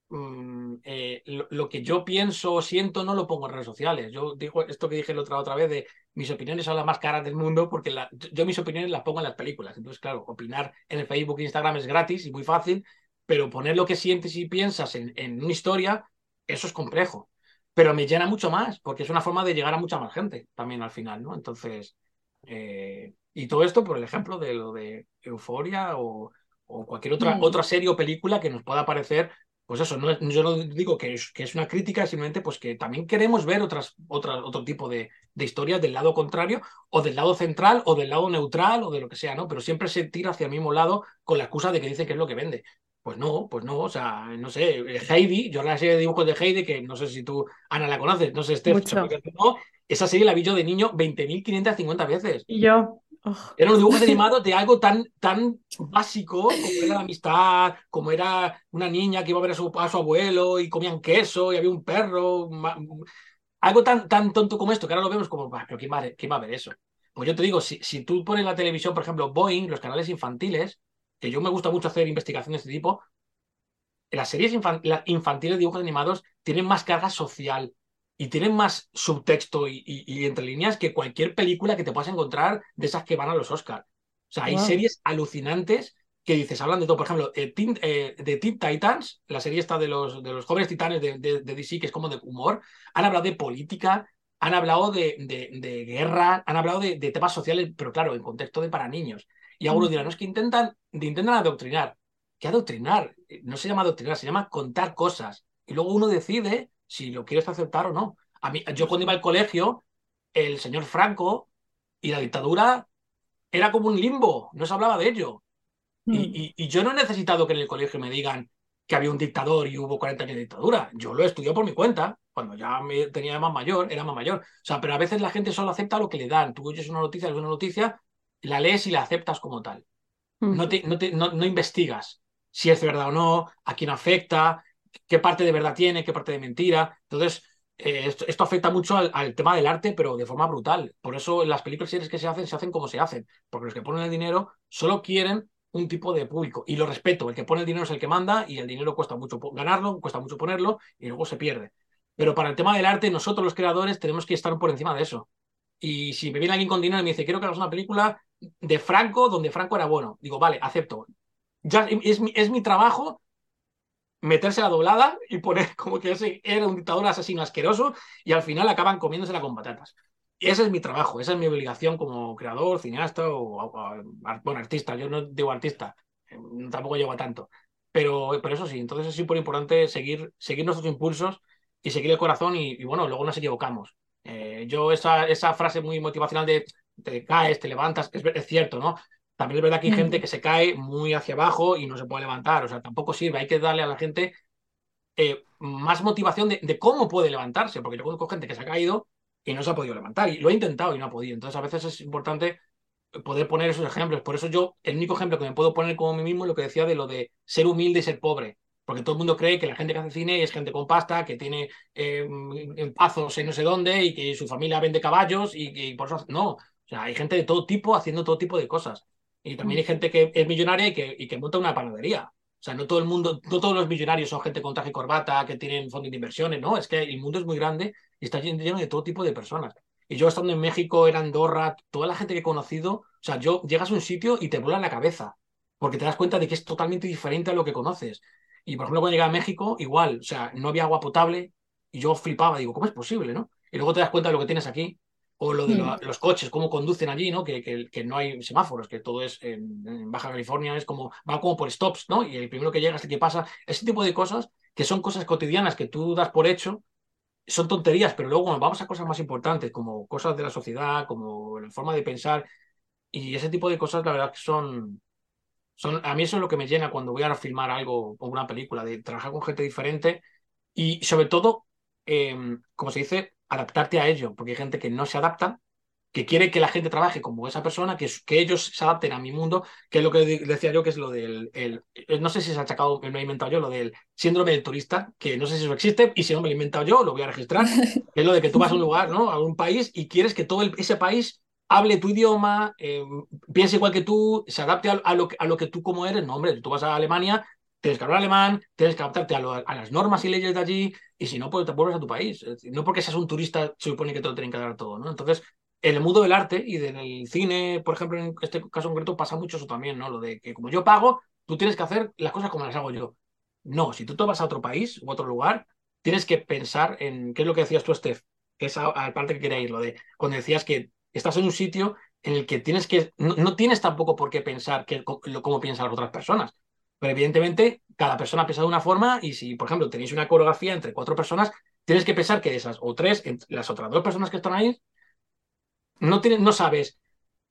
Mm, eh, lo, que yo pienso o siento no lo pongo en redes sociales. Yo digo esto que dije la otra, otra vez de mis opiniones son las más caras del mundo porque yo mis opiniones las pongo en las películas. Entonces, claro, opinar en el Facebook e Instagram es gratis y muy fácil, pero poner lo que sientes y piensas en, una historia, eso es complejo. Pero me llena mucho más porque es una forma de llegar a mucha más gente también al final, ¿no? Entonces, eh, y todo esto por el ejemplo de lo de Euforia o, cualquier otra, mm. otra serie o película que nos pueda parecer pues eso, no, yo no digo que es, que es una crítica, simplemente pues que también queremos ver otras, otras, otro tipo de, de, historias del lado contrario o del lado central o del lado neutral o de lo que sea, ¿no? Pero siempre se tira hacia el mismo lado con la excusa de que dice que es lo que vende. Pues no, pues no, o sea, no sé, Heidi, yo la serie de dibujos de Heidi, que no sé si tú, Ana, la conoces, no sé, Steph, no, esa serie la vi yo de niño 20.550 veces. Y yo, eran los dibujos *laughs* animados de algo tan, tan básico como era la amistad, como era una niña que iba a ver a su, abuelo y comían queso y había un perro. Algo tan, tan tonto como esto, que ahora lo vemos como, pero ¿quién va, a, quién va a ver eso? Pues yo te digo, si, si tú pones la televisión, por ejemplo, Boeing, los canales infantiles, que yo me gusta mucho hacer investigaciones de este tipo, las series infantiles de dibujos animados tienen más carga social, y tienen más subtexto y, entre líneas que cualquier película que te puedas encontrar de esas que van a los Oscars. O sea, hay series alucinantes que dices, hablan de todo. Por ejemplo, eh, eh, de Teen Titans, la serie esta de los, de los jóvenes titanes de, de, DC, que es como de humor, han hablado de política, han hablado de, de guerra, han hablado de, temas sociales, pero claro, en contexto de para niños. Y algunos dirán, no es que intentan, intentan adoctrinar. ¿Qué adoctrinar? No se llama adoctrinar, se llama contar cosas. Y luego uno decide si lo quieres aceptar o no. A mí, yo cuando iba al colegio, el señor Franco y la dictadura era como un limbo, no se hablaba de ello. Y, mm. yo no he necesitado que en el colegio me digan que había un dictador y hubo 40 años de dictadura. Yo lo he estudiado por mi cuenta, cuando ya me tenía más mayor, era más mayor. O sea, pero a veces la gente solo acepta lo que le dan. Tú oyes una noticia, es una noticia, la lees y la aceptas como tal. No, te, no, te, no investigas si es verdad o no, a quién afecta, qué parte de verdad tiene, qué parte de mentira. Entonces, eh, esto, afecta mucho al, tema del arte, pero de forma brutal. Por eso las películas y series que se hacen, se hacen como se hacen. Porque los que ponen el dinero solo quieren un tipo de público. Y lo respeto, el que pone el dinero es el que manda y el dinero cuesta mucho ganarlo, cuesta mucho ponerlo y luego se pierde. Pero para el tema del arte, nosotros los creadores tenemos que estar por encima de eso. Y si me viene alguien con dinero y me dice, quiero que hagas una película de Franco donde Franco era bueno, digo, vale, acepto. Ya es, es mi trabajo meterse la doblada y poner *laughs* como que era un dictador asesino asqueroso y al final acaban comiéndosela con patatas. Ese es mi trabajo, esa es mi obligación como creador, cineasta o, bueno, artista. Yo no digo artista, tampoco llego a tanto. Pero, pero eso sí, entonces es súper importante seguir, seguir nuestros impulsos y seguir el corazón y, bueno, luego nos equivocamos. Eh, yo esa, esa frase muy motivacional de te caes, te levantas, es, es cierto, ¿no? También es verdad que hay gente que se cae muy hacia abajo y no se puede levantar, o sea, tampoco sirve, hay que darle a la gente eh, más motivación de, cómo puede levantarse, porque yo conozco gente que se ha caído y no se ha podido levantar, y lo ha intentado y no ha podido. Entonces, a veces es importante poder poner esos ejemplos. Por eso yo, el único ejemplo que me puedo poner como mí mismo es lo que decía de lo de ser humilde y ser pobre. Porque todo el mundo cree que la gente que hace cine es gente con pasta, que tiene eh, pazos en no sé dónde y que su familia vende caballos y, por eso... No, o sea, hay gente de todo tipo haciendo todo tipo de cosas. Y también hay mm. gente que es millonaria y que, y que monta una panadería. O sea, no todo el mundo, no todos los millonarios son gente con traje y corbata, que tienen fondos de inversiones, no, es que el mundo es muy grande y está lleno de todo tipo de personas. Y yo estando en México, en Andorra, toda la gente que he conocido, o sea, yo llegas a un sitio y te vuela la cabeza, porque te das cuenta de que es totalmente diferente a lo que conoces. Y por ejemplo, cuando llegué a México, igual, o sea, no había agua potable y yo flipaba, digo, ¿cómo es posible, no? Y luego te das cuenta de lo que tienes aquí, o lo de mm. los coches, cómo conducen allí, ¿no? Que, que, no hay semáforos, que todo es en, Baja California, es como, va como por stops, ¿no? Y el primero que llega es el que pasa. Ese tipo de cosas, que son cosas cotidianas que tú das por hecho, son tonterías, pero luego vamos a cosas más importantes, como cosas de la sociedad, como la forma de pensar, y ese tipo de cosas, la verdad que son, son, a mí eso es lo que me llena cuando voy a filmar algo o una película, de trabajar con gente diferente y sobre todo, em, como se dice, adaptarte a ello, porque hay gente que no se adapta, que quiere que la gente trabaje como esa persona, que, que ellos se adapten a mi mundo, que es lo que decía yo, que es lo del, el, no sé si se ha achacado, me lo he inventado yo, lo del síndrome del turista, que no sé si eso existe, y si no me lo he inventado yo, lo voy a registrar, *laughs* que es lo de que tú vas a un lugar, ¿no? A un país y quieres que todo ese país hable tu idioma, eh, piense igual que tú, se adapte a, lo, a lo que tú como eres. No, hombre, tú vas a Alemania tienes que hablar alemán, tienes que adaptarte a, las normas y leyes de allí, y si no, pues te vuelves a tu país. no porque seas un turista se supone que te lo tienen que dar todo, ¿no? Entonces, en el mundo del arte y del cine, por ejemplo, en este caso concreto, pasa mucho eso también, ¿no? Lo de que como yo pago, tú tienes que hacer las cosas como las hago yo. No, si tú te vas a otro país u otro lugar, tienes que pensar en qué es lo que decías tú, Steph, que es a, parte que quería ir, lo de cuando decías que estás en un sitio en el que tienes que, no, tienes tampoco por qué pensar que, cómo piensan las otras personas. Pero evidentemente, cada persona piensa de una forma y si, por ejemplo, tenéis una coreografía entre cuatro personas, tienes que pensar que esas o tres, las otras dos personas que están ahí, no, tienes, no sabes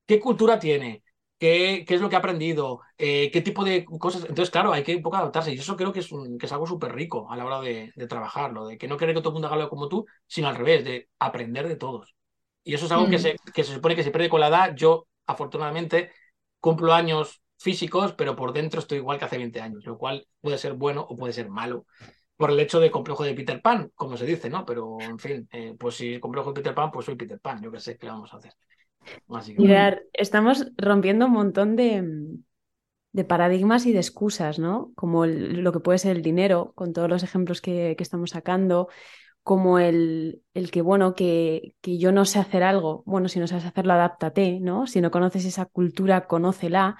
qué cultura tiene, qué, qué es lo que ha aprendido, eh, qué tipo de cosas. Entonces, claro, hay que un poco adaptarse. Y eso creo que es, que es algo súper rico a la hora de, de, trabajarlo, de que no querer que todo el mundo haga lo como tú, sino al revés, de aprender de todos. Y eso es algo que, mm. se, que se supone que se pierde con la edad. Yo, afortunadamente, cumplo años físicos, pero por dentro estoy igual que hace 20 años, lo cual puede ser bueno o puede ser malo por el hecho de complejo de Peter Pan, como se dice, ¿no? Pero, en fin, eh, pues si complejo de Peter Pan, pues soy Peter Pan, yo qué sé qué vamos a hacer. Mirar, estamos rompiendo un montón de, de, paradigmas y de excusas, ¿no? Como lo que puede ser el dinero, con todos los ejemplos que, que estamos sacando, como el, el que, bueno, que, que, yo no sé hacer algo, bueno, si no sabes hacerlo, adáptate, ¿no? Si no conoces esa cultura, conócela.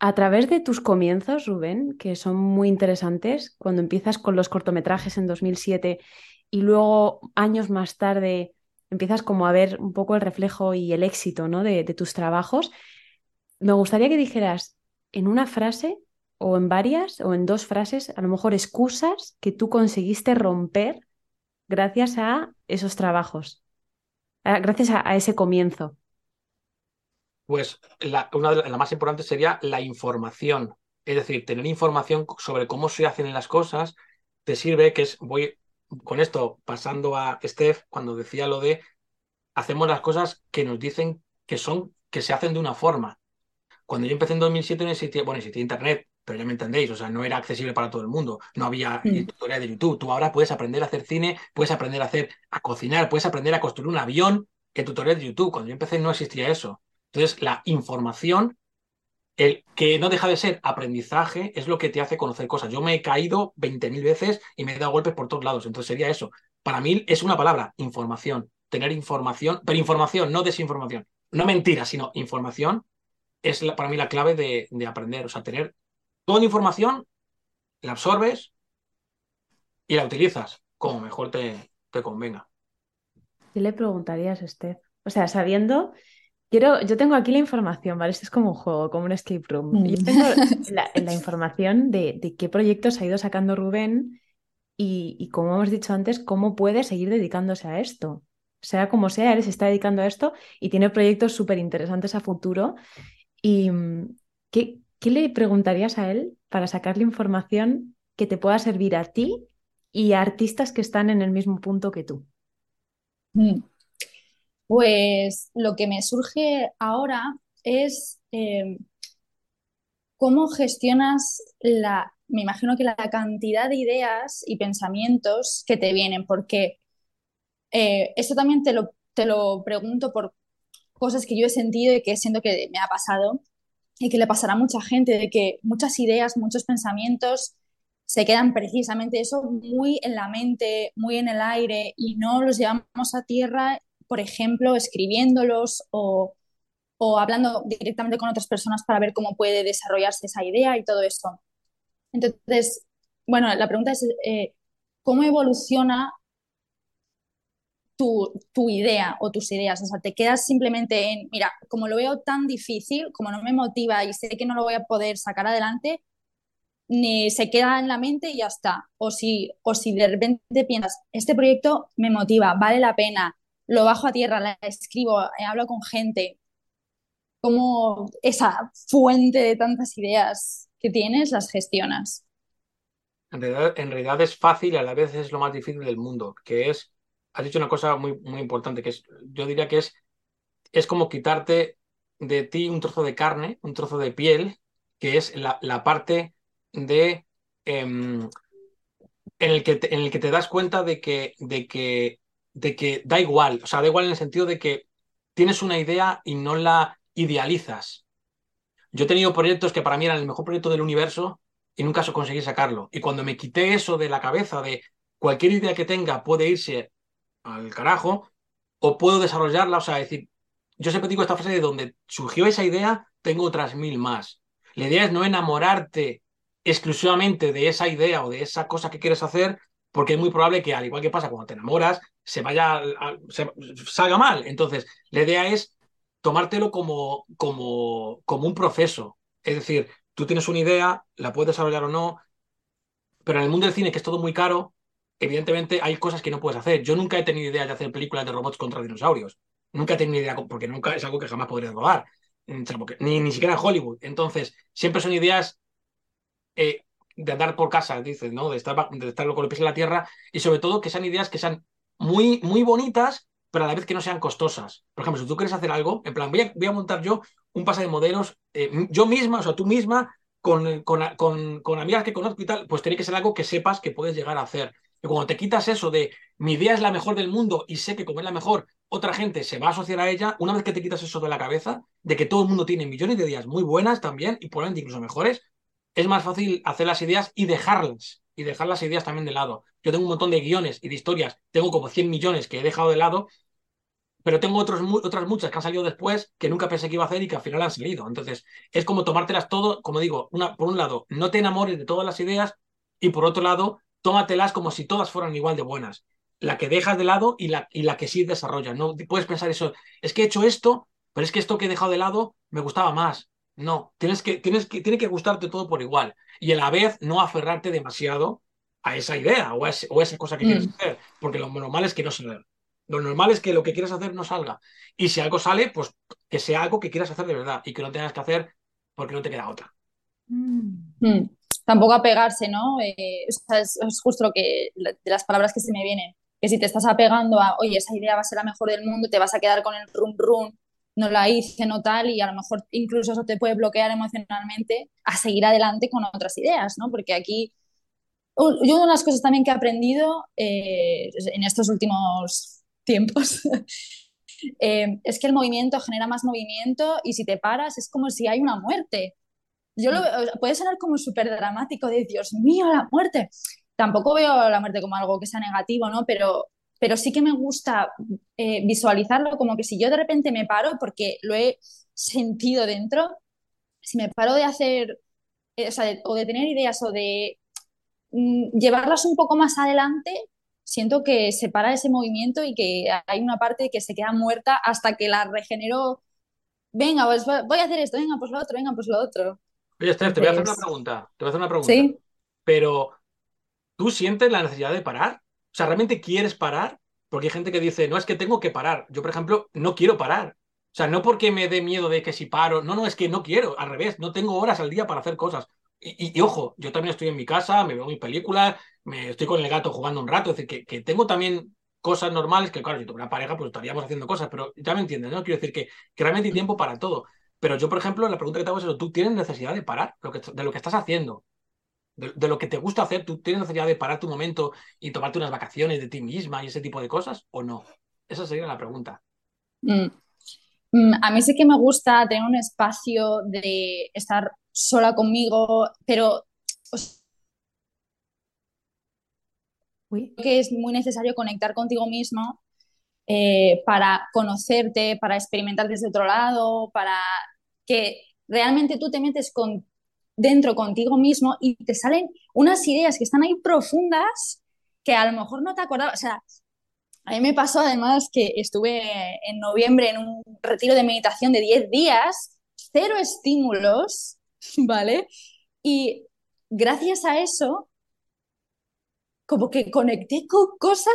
A través de tus comienzos, Rubén, que son muy interesantes, cuando empiezas con los cortometrajes en 2007 y luego años más tarde empiezas como a ver un poco el reflejo y el éxito ¿no? de, de tus trabajos, me gustaría que dijeras en una frase o en varias o en dos frases, a lo mejor excusas que tú conseguiste romper gracias a esos trabajos, gracias a ese comienzo. Pues la, una de la más importante sería la información. Es decir, tener información sobre cómo se hacen las cosas te sirve, que es, voy con esto pasando a Steph, cuando decía lo de hacemos las cosas que nos dicen que son, que se hacen de una forma. Cuando yo empecé en 2007 no existía, bueno, existía internet, pero ya me entendéis, o sea, no era accesible para todo el mundo, no había mm. tutoriales de YouTube. Tú ahora puedes aprender a hacer cine, puedes aprender a hacer, a cocinar, puedes aprender a construir un avión que tutorial de YouTube. Cuando yo empecé no existía eso. Entonces, la información, el que no deja de ser aprendizaje, es lo que te hace conocer cosas. Yo me he caído 20.000 veces y me he dado golpes por todos lados. Entonces sería eso. Para mí es una palabra, información. Tener información, pero información, no desinformación. No mentira, sino información es para mí la clave de, aprender. O sea, tener toda la información, la absorbes y la utilizas como mejor te, te convenga. ¿Qué le preguntarías, Esther? O sea, sabiendo Quiero, yo tengo aquí la información, ¿vale? Esto es como un juego, como un escape room. Yo mm. *laughs* tengo la, información de, qué proyectos ha ido sacando Rubén y, como hemos dicho antes, cómo puede seguir dedicándose a esto. Sea como sea, él se está dedicando a esto y tiene proyectos súper interesantes a futuro. ¿Y mm, ¿qué, qué le preguntarías a él para sacarle información que te pueda servir a ti y a artistas que están en el mismo punto que tú? Mm. Pues lo que me surge ahora es eh, cómo gestionas la, me imagino que la cantidad de ideas y pensamientos que te vienen, porque eh, esto también te lo, te lo pregunto por cosas que yo he sentido y que siento que me ha pasado y que le pasará a mucha gente, de que muchas ideas, muchos pensamientos se quedan precisamente eso muy en la mente, muy en el aire y no los llevamos a tierra por ejemplo, escribiéndolos o, hablando directamente con otras personas para ver cómo puede desarrollarse esa idea y todo eso. Entonces, bueno, la pregunta es, eh, ¿cómo evoluciona tu, tu, idea o tus ideas? O sea, te quedas simplemente en, mira, como lo veo tan difícil, como no me motiva y sé que no lo voy a poder sacar adelante, ni se queda en la mente y ya está. O si, o si de repente piensas, este proyecto me motiva, vale la pena, lo bajo a tierra, la escribo, eh, hablo con gente, como esa fuente de tantas ideas que tienes las gestionas. En realidad, es fácil y a la vez es lo más difícil del mundo, que es, has dicho una cosa muy, muy importante, que es, yo diría que es, es como quitarte de ti un trozo de carne, un trozo de piel, que es la, parte de... Em, en, el que en el que te das cuenta de que, de que de que da igual, o sea, da igual en el sentido de que tienes una idea y no la idealizas. Yo he tenido proyectos que para mí eran el mejor proyecto del universo y nunca conseguí sacarlo. Y cuando me quité eso de la cabeza de cualquier idea que tenga puede irse al carajo o puedo desarrollarla, o sea, decir, yo siempre digo esta frase de donde surgió esa idea, tengo otras mil más. La idea es no enamorarte exclusivamente de esa idea o de esa cosa que quieres hacer, porque es muy probable que, al igual que pasa cuando te enamoras, se vaya, se, salga mal. Entonces, la idea es tomártelo como, como, como un proceso. Es decir, tú tienes una idea, la puedes desarrollar o no, pero en el mundo del cine, que es todo muy caro, evidentemente hay cosas que no puedes hacer. Yo nunca he tenido idea de hacer películas de robots contra dinosaurios. Nunca he tenido idea, porque nunca es algo que jamás podría rodar. Ni, ni siquiera en Hollywood. Entonces, siempre son ideas eh, de andar por casa, dices, ¿no? De estar, de estar con los pies en la tierra y sobre todo que sean ideas que sean muy, muy bonitas, pero a la vez que no sean costosas. Por ejemplo, si tú quieres hacer algo, en plan, voy a, montar yo un pase de modelos, eh, yo misma, o sea, tú misma, con, con, con, con, amigas que conozco y tal, pues tiene que ser algo que sepas que puedes llegar a hacer. Y cuando te quitas eso de mi idea es la mejor del mundo y sé que como es la mejor, otra gente se va a asociar a ella, una vez que te quitas eso de la cabeza, de que todo el mundo tiene millones de ideas muy buenas también y probablemente incluso mejores, es más fácil hacer las ideas y dejarlas, y dejar las ideas también de lado. Yo tengo un montón de guiones y de historias, tengo como 100 millones que he dejado de lado, pero tengo otros, otras muchas que han salido después que nunca pensé que iba a hacer y que al final han salido. Entonces, es como tomártelas todo, como digo, una, por un lado, no te enamores de todas las ideas y por otro lado, tómatelas como si todas fueran igual de buenas. La que dejas de lado y la, y la que sí desarrollas. No puedes pensar eso, es que he hecho esto, pero es que esto que he dejado de lado me gustaba más. No, tienes que, tienes que, tiene que gustarte todo por igual. Y a la vez no aferrarte demasiado a esa idea o a, esa cosa que quieres mm. hacer. Porque lo normal es que no salga. Lo normal es que lo que quieras hacer no salga. Y si algo sale, pues que sea algo que quieras hacer de verdad y que no tengas que hacer porque no te queda otra. Mm. Mm. Tampoco apegarse, ¿no? Eh, es, justo lo que, de las palabras que se me vienen. Que si te estás apegando a, oye, esa idea va a ser la mejor del mundo, te vas a quedar con el rum rum no la hice, no tal, y a lo mejor incluso eso te puede bloquear emocionalmente a seguir adelante con otras ideas, ¿no? Porque aquí, yo una de las cosas también que he aprendido eh, en estos últimos tiempos *laughs* eh, es que el movimiento genera más movimiento y si te paras es como si hay una muerte. Yo lo, puede sonar como súper dramático de Dios mío, la muerte. Tampoco veo la muerte como algo que sea negativo, ¿no? Pero pero sí que me gusta eh, visualizarlo como que si yo de repente me paro, porque lo he sentido dentro, si me paro de hacer, eh, o, de, tener ideas o de mm, llevarlas un poco más adelante, siento que se para ese movimiento y que hay una parte que se queda muerta hasta que la regenero venga, pues voy a hacer esto, venga, pues lo otro, venga, pues lo otro. Oye, Esther, te voy a hacer una pregunta. Te voy a hacer una pregunta. Sí. Pero, ¿tú sientes la necesidad de parar? O sea, ¿realmente quieres parar? Porque hay gente que dice, no, es que tengo que parar. Yo, por ejemplo, no quiero parar. O sea, no porque me dé miedo de que si paro, no, no, es que no quiero, al revés, no tengo horas al día para hacer cosas. Y, ojo, yo también estoy en mi casa, me veo mis películas, me estoy con el gato jugando un rato, es decir, que, tengo también cosas normales que, claro, si tuviera pareja, pues estaríamos haciendo cosas, pero ya me entiendes, ¿no? Quiero decir que, realmente hay tiempo para todo. Pero yo, por ejemplo, la pregunta que te hago es eso, ¿tú tienes necesidad de parar de lo que estás haciendo? De, lo que te gusta hacer, ¿tú tienes necesidad de parar tu momento y tomarte unas vacaciones de ti misma y ese tipo de cosas o no? Esa sería la pregunta. Mm. Mm, a mí sí que me gusta tener un espacio de estar sola conmigo, pero creo que es muy necesario conectar contigo mismo eh, para conocerte, para experimentar desde otro lado, para que realmente tú te metes con, dentro contigo mismo y te salen unas ideas que están ahí profundas que a lo mejor no te acordabas. O sea, a mí me pasó además que estuve en noviembre en un retiro de meditación de 10 días, cero estímulos, *laughs* ¿vale? Y gracias a eso, como que conecté con cosas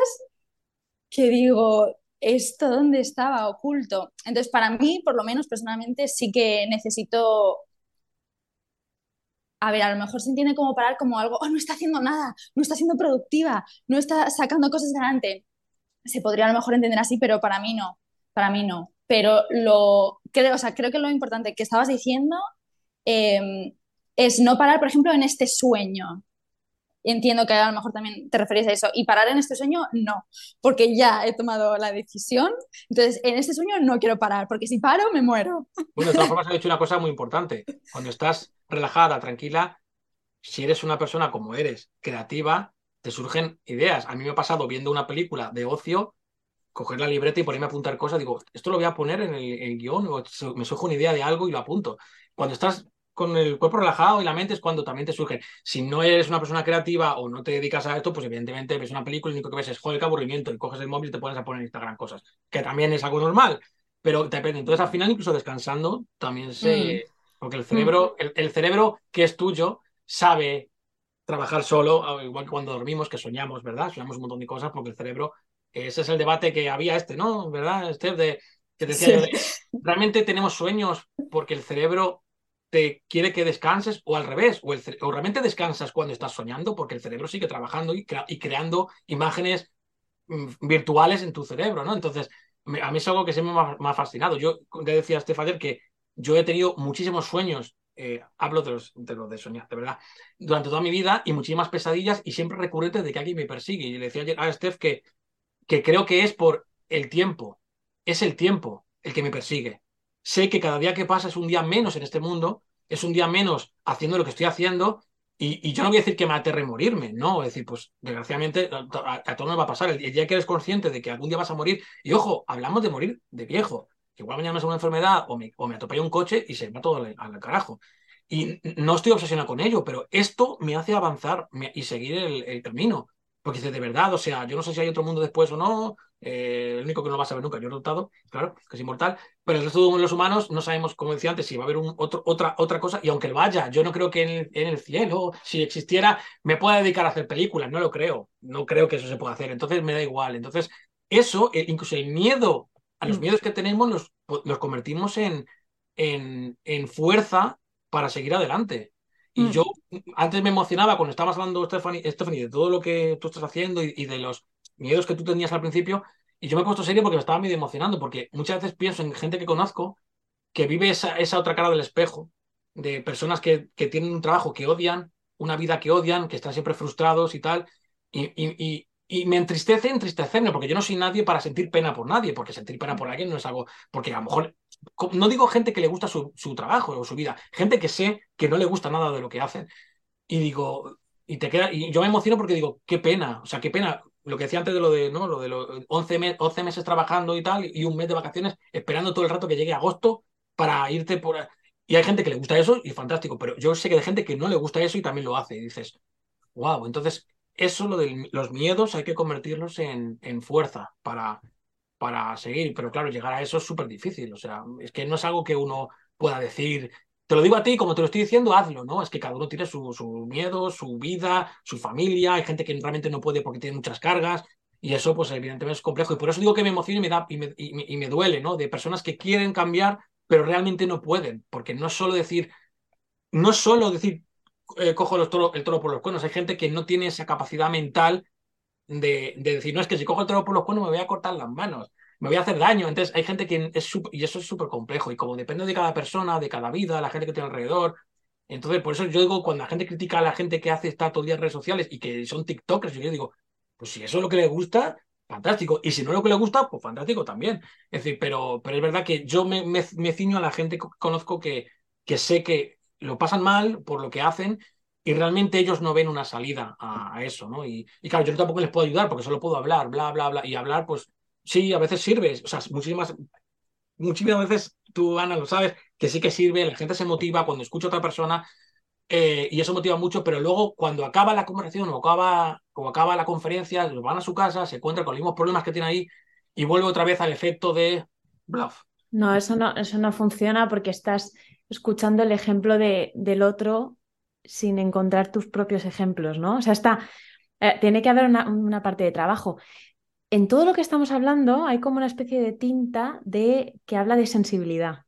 que digo, ¿esto dónde estaba oculto? Entonces, para mí, por lo menos personalmente, sí que necesito a ver, a lo mejor se entiende como parar como algo, oh, no está haciendo nada, no está siendo productiva, no está sacando cosas adelante. Se podría a lo mejor entender así, pero para mí no, para mí no. Pero lo creo, o sea, creo que lo importante que estabas diciendo em, es no parar, por ejemplo, en este sueño. Entiendo que a lo mejor también te referís a eso. Y parar en este sueño, no, porque ya he tomado la decisión. Entonces, en este sueño no quiero parar, porque si paro, me muero. Bueno, de todas formas, *laughs* has dicho una cosa muy importante. Cuando estás relajada, tranquila, si eres una persona como eres, creativa, te surgen ideas. A mí me ha pasado viendo una película de ocio, coger la libreta y ponerme a apuntar cosas, digo, esto lo voy a poner en el, guion, o me surge una idea de algo y lo apunto. Cuando estás con el cuerpo relajado y la mente es cuando también te surge. Si no eres una persona creativa o no te dedicas a esto, pues evidentemente ves una película y lo único que ves es, joder, qué aburrimiento, y coges el móvil y te pones a poner en Instagram cosas, que también es algo normal, pero depende. Entonces, al final, incluso descansando, también se, mm. Porque el cerebro, el, cerebro que es tuyo sabe trabajar solo, igual que cuando dormimos, que soñamos, ¿verdad? Soñamos un montón de cosas porque el cerebro, ese es el debate que había este, ¿no? ¿Verdad, Steph? De, que decía yo, ¿realmente tenemos sueños porque el cerebro te quiere que descanses o al revés? O, el, o realmente descansas cuando estás soñando porque el cerebro sigue trabajando y, y creando imágenes mm, virtuales en tu cerebro, ¿no? Entonces, a mí es algo que siempre me ha, fascinado. Yo le decía a ayer que yo he tenido muchísimos sueños, eh, hablo de los, de los de soñar, de verdad, durante toda mi vida y muchísimas pesadillas y siempre recurrentes de que alguien me persigue. Y le decía a Steph que, que creo que es por el tiempo, es el tiempo el que me persigue. Sé que cada día que pasa es un día menos en este mundo, es un día menos haciendo lo que estoy haciendo y, yo no voy a decir que me aterre morirme, no, es decir, pues desgraciadamente a, a, todo nos va a pasar. El, el, día que eres consciente de que algún día vas a morir, y ojo, hablamos de morir de viejo, igual mañana me hace una enfermedad o me, o me atropella un coche y se va todo al, carajo. Y no estoy obsesionado con ello, pero esto me hace avanzar y seguir el, camino. Porque dice, de verdad, o sea, yo no sé si hay otro mundo después o no, eh, el único que no lo va a saber nunca, yo he notado, claro, que es inmortal, pero el resto de los humanos no sabemos, como decía antes, si va a haber un, otro, otra, otra cosa, y aunque vaya, yo no creo que en el, en el, cielo, si existiera, me pueda dedicar a hacer películas, no lo creo, no creo que eso se pueda hacer, entonces me da igual, entonces eso, eh, incluso el miedo a los mm. miedos que tenemos los, los convertimos en, en, en, fuerza para seguir adelante. Y mm. yo antes me emocionaba cuando estabas hablando, Stephanie, de todo lo que tú estás haciendo y, de los miedos que tú tenías al principio. Y yo me he puesto serio porque me estaba medio emocionando, porque muchas veces pienso en gente que conozco que vive esa, esa otra cara del espejo, de personas que, que, tienen un trabajo que odian, una vida que odian, que están siempre frustrados y tal. Y, y, y me entristece entristecerme, porque yo no soy nadie para sentir pena por nadie, porque sentir pena por alguien no es algo, porque a lo mejor, no digo gente que le gusta su, trabajo o su vida, gente que sé que no le gusta nada de lo que hacen. Y digo, y te queda, y yo me emociono porque digo, qué pena, o sea, qué pena, lo que decía antes de lo de, ¿no? Lo de los 11, 11 meses trabajando y tal, y un mes de vacaciones, esperando todo el rato que llegue agosto para irte por... Y hay gente que le gusta eso y fantástico, pero yo sé que hay gente que no le gusta eso y también lo hace. Y dices, wow, entonces eso, lo de los miedos, hay que convertirlos en, en fuerza para, para seguir, pero claro, llegar a eso es súper difícil, o sea, es que no es algo que uno pueda decir, te lo digo a ti, como te lo estoy diciendo, hazlo, ¿no? Es que cada uno tiene su, miedo, su vida, su familia, hay gente que realmente no puede porque tiene muchas cargas, y eso, pues evidentemente es complejo. Y por eso digo que me emociona y me, da, y me, y me, duele, ¿no? De personas que quieren cambiar, pero realmente no pueden. Porque no es solo decir, no es solo decir, eh, cojo toro, el toro por los cuernos. Hay gente que no tiene esa capacidad mental de, de, decir, no, es que si cojo el toro por los cuernos me voy a cortar las manos, me voy a hacer daño. Entonces hay gente que es y eso es súper complejo. Y como depende de cada persona, de cada vida, la gente que tiene alrededor. Entonces, por eso yo digo, cuando la gente critica a la gente que hace estar todo el día redes sociales y que son TikTokers, yo digo, pues si eso es lo que le gusta, fantástico. Y si no es lo que le gusta, pues fantástico también. Es decir, pero, pero es verdad que yo me, me, ciño a la gente que conozco que, que sé que lo pasan mal por lo que hacen y realmente ellos no ven una salida a, eso, ¿no? Y, y, claro, yo tampoco les puedo ayudar porque solo puedo hablar, bla, bla, bla. Y hablar, pues sí, a veces sirve. O sea, muchísimas, muchísimas veces tú, Ana, lo sabes, que sí que sirve, la gente se motiva cuando escucha a otra persona eh, y eso motiva mucho, pero luego cuando acaba la conversación o acaba, o acaba la conferencia, van a su casa, se encuentran con los mismos problemas que tiene ahí y vuelve otra vez al efecto de bluff. No, eso no, eso no funciona porque estás escuchando el ejemplo de, del otro sin encontrar tus propios ejemplos, ¿no? O sea, está, eh, tiene que haber una, una parte de trabajo. En todo lo que estamos hablando hay como una especie de tinta de que habla de sensibilidad.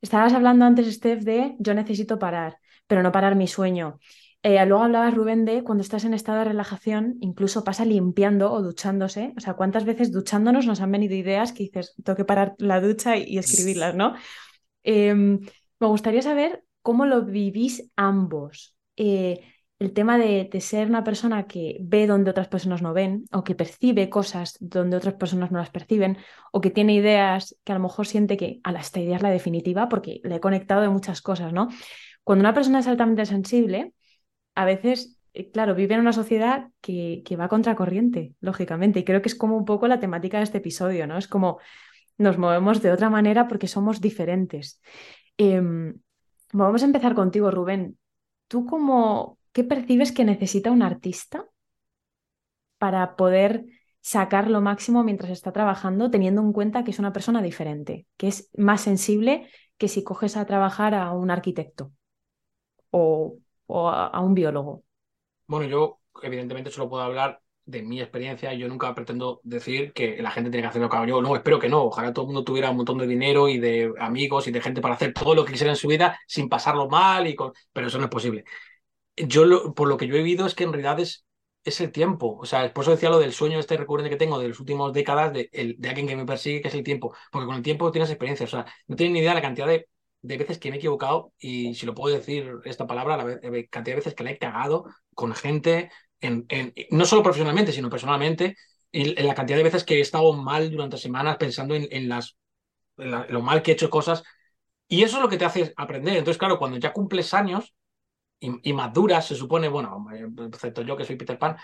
Estabas hablando antes, Steph, de yo necesito parar pero no parar mi sueño. Eh, luego hablabas, Rubén, de cuando estás en estado de relajación, incluso pasa limpiando o duchándose. O sea, ¿cuántas veces duchándonos nos han venido ideas que dices, tengo que parar la ducha y, escribirlas, ¿no? Em, me gustaría saber cómo lo vivís ambos. Eh, el tema de, ser una persona que ve donde otras personas no ven, o que percibe cosas donde otras personas no las perciben, o que tiene ideas que a lo mejor siente que, a esta idea es la definitiva, porque le he conectado de muchas cosas, ¿no? Cuando una persona es altamente sensible, a veces, eh, claro, vive en una sociedad que, que va contracorriente, lógicamente, y creo que es como un poco la temática de este episodio, ¿no? Es como nos movemos de otra manera porque somos diferentes. Em, vamos a empezar contigo, Rubén. ¿Tú cómo, qué percibes que necesita un artista para poder sacar lo máximo mientras está trabajando, teniendo en cuenta que es una persona diferente, que es más sensible que si coges a trabajar a un arquitecto? o, a, un biólogo? Bueno, yo evidentemente solo puedo hablar de mi experiencia. Yo nunca pretendo decir que la gente tiene que hacer lo que hago yo. No, espero que no. Ojalá todo el mundo tuviera un montón de dinero y de amigos y de gente para hacer todo lo que quisiera en su vida sin pasarlo mal, y pero eso no es posible. Yo, por lo que yo he vivido, es que en realidad es, es el tiempo. O sea, por eso decía lo del sueño este recurrente que tengo de las últimas décadas de, de alguien que me persigue, que es el tiempo. Porque con el tiempo tienes experiencia. O sea, no tienes ni idea de la cantidad de de veces que me he equivocado, y si lo puedo decir esta palabra, la cantidad de veces que la he cagado con gente, en, no solo profesionalmente, sino personalmente, y la cantidad de veces que he estado mal durante semanas pensando en, las, lo mal que he hecho cosas. Y eso es lo que te hace aprender. Entonces, claro, cuando ya cumples años y, maduras, se supone, bueno, excepto yo que soy Peter Pan,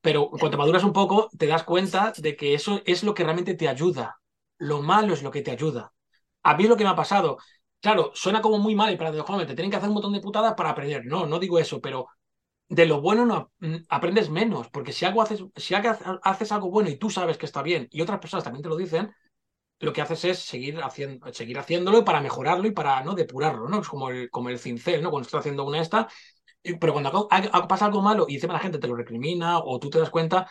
pero cuando maduras un poco, te das cuenta de que eso es lo que realmente te ayuda. Lo malo es lo que te ayuda. A mí lo que me ha pasado. Claro, suena como muy mal y para los jóvenes te tienen que hacer un montón de putadas para aprender. No, no digo eso, pero de lo bueno no mm, aprendes menos, porque si algo haces, si haces algo bueno y tú sabes que está bien y otras personas también te lo dicen, lo que haces es seguir, haciendo, seguir haciéndolo para mejorarlo y para no depurarlo, ¿no? Es como el, como el cincel, ¿no? Cuando estás haciendo una esta, pero cuando pasa algo malo y encima la gente te lo recrimina o tú te das cuenta,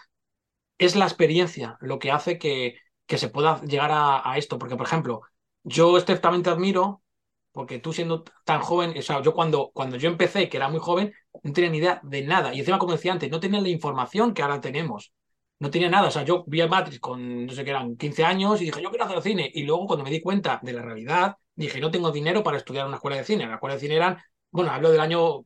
es la experiencia lo que hace que, que se pueda llegar a, a esto. Porque, por ejemplo, yo estrictamente admiro porque tú siendo tan joven, o sea, yo cuando, cuando yo empecé, que era muy joven, no tenía ni idea de nada. Y encima, como decía antes, no tenía la información que ahora tenemos. No tenía nada. O sea, yo vi a Matrix con, no sé qué eran, 15 años y dije, yo quiero hacer cine. Y luego, cuando me di cuenta de la realidad, dije, no tengo dinero para estudiar una escuela de cine. La escuela de cine eran, bueno, hablo del año,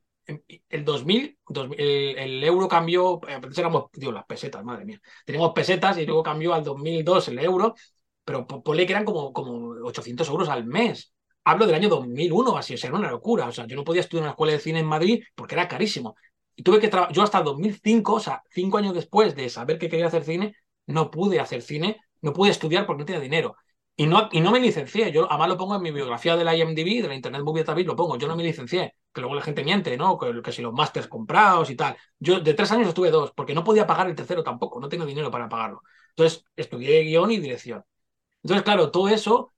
el 2000, el, euro cambió, antes éramos, digo, las pesetas, madre mía. Teníamos pesetas y luego cambió al 2002 el euro, pero ponle que eran como, como 800 euros al mes hablo del año 2001 así, o sea, era una locura. O sea, yo no podía estudiar en una escuela de cine en Madrid porque era carísimo. Y tuve que trabajar, yo hasta 2005, o sea, cinco años después de saber que quería hacer cine, no pude hacer cine, no pude estudiar porque no tenía dinero. Y no, y no me licencié, yo además lo pongo en mi biografía de la IMDb, de la Internet Movie Database, lo pongo, yo no me licencié, que luego la gente miente, ¿no? Que, que si los másters comprados y tal. Yo de tres años estuve dos, porque no podía pagar el tercero tampoco, no tengo dinero para pagarlo. Entonces estudié guion y dirección. Entonces, claro, todo eso,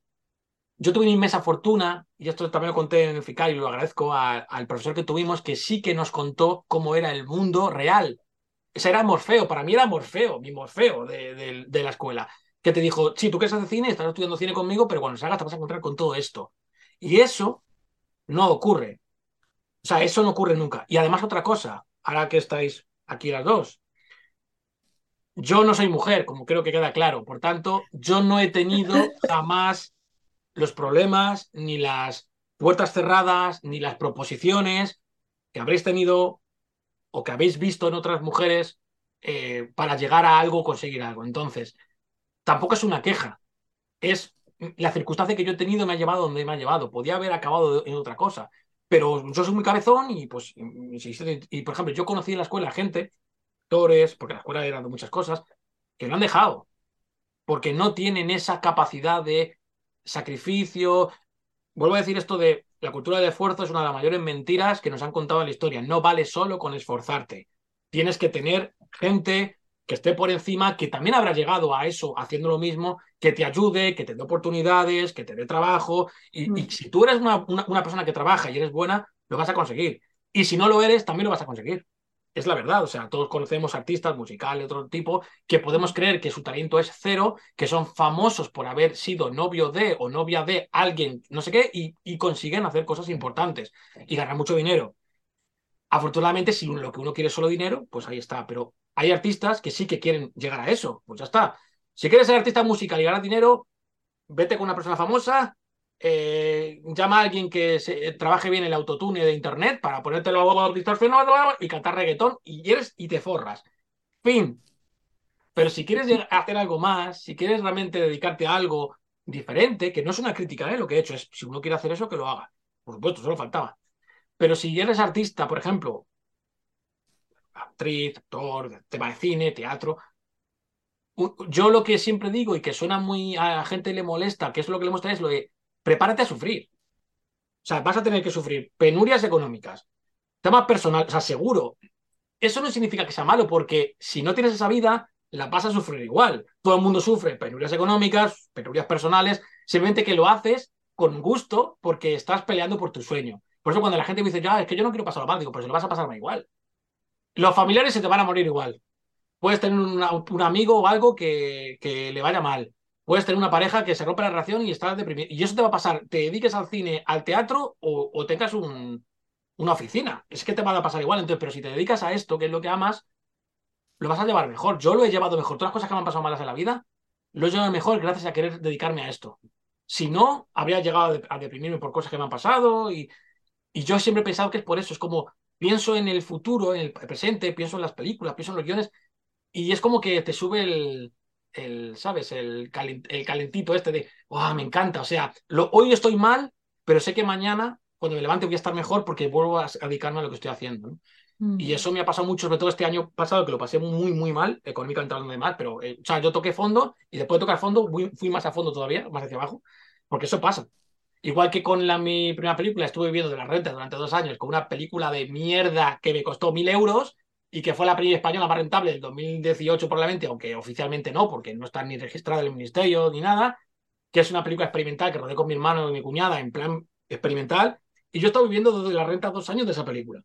yo tuve una inmensa fortuna, y esto también lo conté en el FICAR y lo agradezco al profesor que tuvimos, que sí que nos contó cómo era el mundo real. Ese era Morfeo, para mí era Morfeo, mi Morfeo de, la escuela, que te dijo, sí, tú quieres hacer cine, estás estudiando cine conmigo, pero cuando salgas te vas a encontrar con todo esto. Y eso no ocurre. O sea, eso no ocurre nunca. Y además otra cosa, ahora que estáis aquí las dos, yo no soy mujer, como creo que queda claro. Por tanto, yo no he tenido jamás los problemas, ni las puertas cerradas, ni las proposiciones que habréis tenido o que habéis visto en otras mujeres eh, para llegar a algo conseguir algo. Entonces, tampoco es una queja. Es la circunstancia que yo he tenido me ha llevado donde me ha llevado. Podía haber acabado en otra cosa. Pero yo soy muy cabezón y, pues, y, por ejemplo, yo conocí en la escuela gente, actores, porque la escuela era de muchas cosas, que lo han dejado. Porque no tienen esa capacidad de sacrificio. Vuelvo a decir esto de la cultura del esfuerzo es una de las mayores mentiras que nos han contado en la historia. No vale solo con esforzarte. Tienes que tener gente que esté por encima, que también habrá llegado a eso haciendo lo mismo, que te ayude, que te dé oportunidades, que te dé trabajo. Y, mm. si tú eres una, una, persona que trabaja y eres buena, lo vas a conseguir. Y si no lo eres, también lo vas a conseguir. Es la verdad, o sea, todos conocemos artistas musicales de otro tipo que podemos creer que su talento es cero, que son famosos por haber sido novio de o novia de alguien, no sé qué, y, consiguen hacer cosas importantes y ganar mucho dinero. Afortunadamente, si lo que uno quiere es solo dinero, pues ahí está. Pero hay artistas que sí que quieren llegar a eso. Pues ya está. Si quieres ser artista musical y ganar dinero, vete con una persona famosa, eh, llama a alguien que se, trabaje bien el autotune de internet para ponértelo a y cantar reggaetón y eres y te forras. Fin. Pero si quieres hacer algo más, si quieres realmente dedicarte a algo diferente, que no es una crítica, ¿eh? lo que he hecho es, si uno quiere hacer eso, que lo haga. Por supuesto, solo faltaba. Pero si eres artista, por ejemplo, actriz, actor, tema de cine, teatro. Yo lo que siempre digo y que suena muy a la gente le molesta, que es lo que le muestra, es lo de prepárate a sufrir. O sea, vas a tener que sufrir penurias económicas, temas personales, o sea, seguro. Eso no significa que sea malo, porque si no tienes esa vida, la vas a sufrir igual. Todo el mundo sufre penurias económicas, penurias personales, simplemente que lo haces con gusto porque estás peleando por tu sueño. Por eso cuando la gente me dice, ya, es que yo no quiero pasarlo mal, digo, pero se lo vas a pasar igual. Los familiares se te van a morir igual. Puedes tener un amigo o algo que, le vaya mal. Puedes tener una pareja que se rompe la relación y estás deprimido. Y eso te va a pasar, te dediques al cine, al teatro o, tengas un, una oficina. Es que te va a pasar igual. Entonces, pero si te dedicas a esto, que es lo que amas, lo vas a llevar mejor. Yo lo he llevado mejor. Todas las cosas que me han pasado malas en la vida, lo he llevado mejor gracias a querer dedicarme a esto. Si no, habría llegado a deprimirme por cosas que me han pasado y, y yo siempre he pensado que es por eso. Es como, pienso en el futuro, en el presente, pienso en las películas, pienso en los guiones, y es como que te sube el, el ¿sabes? El, el calentito este de, ¡oh, me encanta! O sea, lo, hoy estoy mal, pero sé que mañana, cuando me levante, voy a estar mejor porque vuelvo a, dedicarme a lo que estoy haciendo. Y eso me ha pasado mucho, sobre todo este año pasado, que lo pasé muy, muy mal, económicamente hablando de mal, pero, eh, o sea, yo toqué fondo y después de tocar fondo fui más a fondo todavía, más hacia abajo, porque eso pasa. Igual que con la, mi primera película estuve viviendo de la renta durante dos años con una película de mierda que me costó mil euros y que fue la película española más rentable del 2018 probablemente, aunque oficialmente no, porque no está ni registrada en el ministerio ni nada, que es una película experimental que rodé con mi hermano y mi cuñada en plan experimental, y yo he estado viviendo desde la renta dos años de esa película.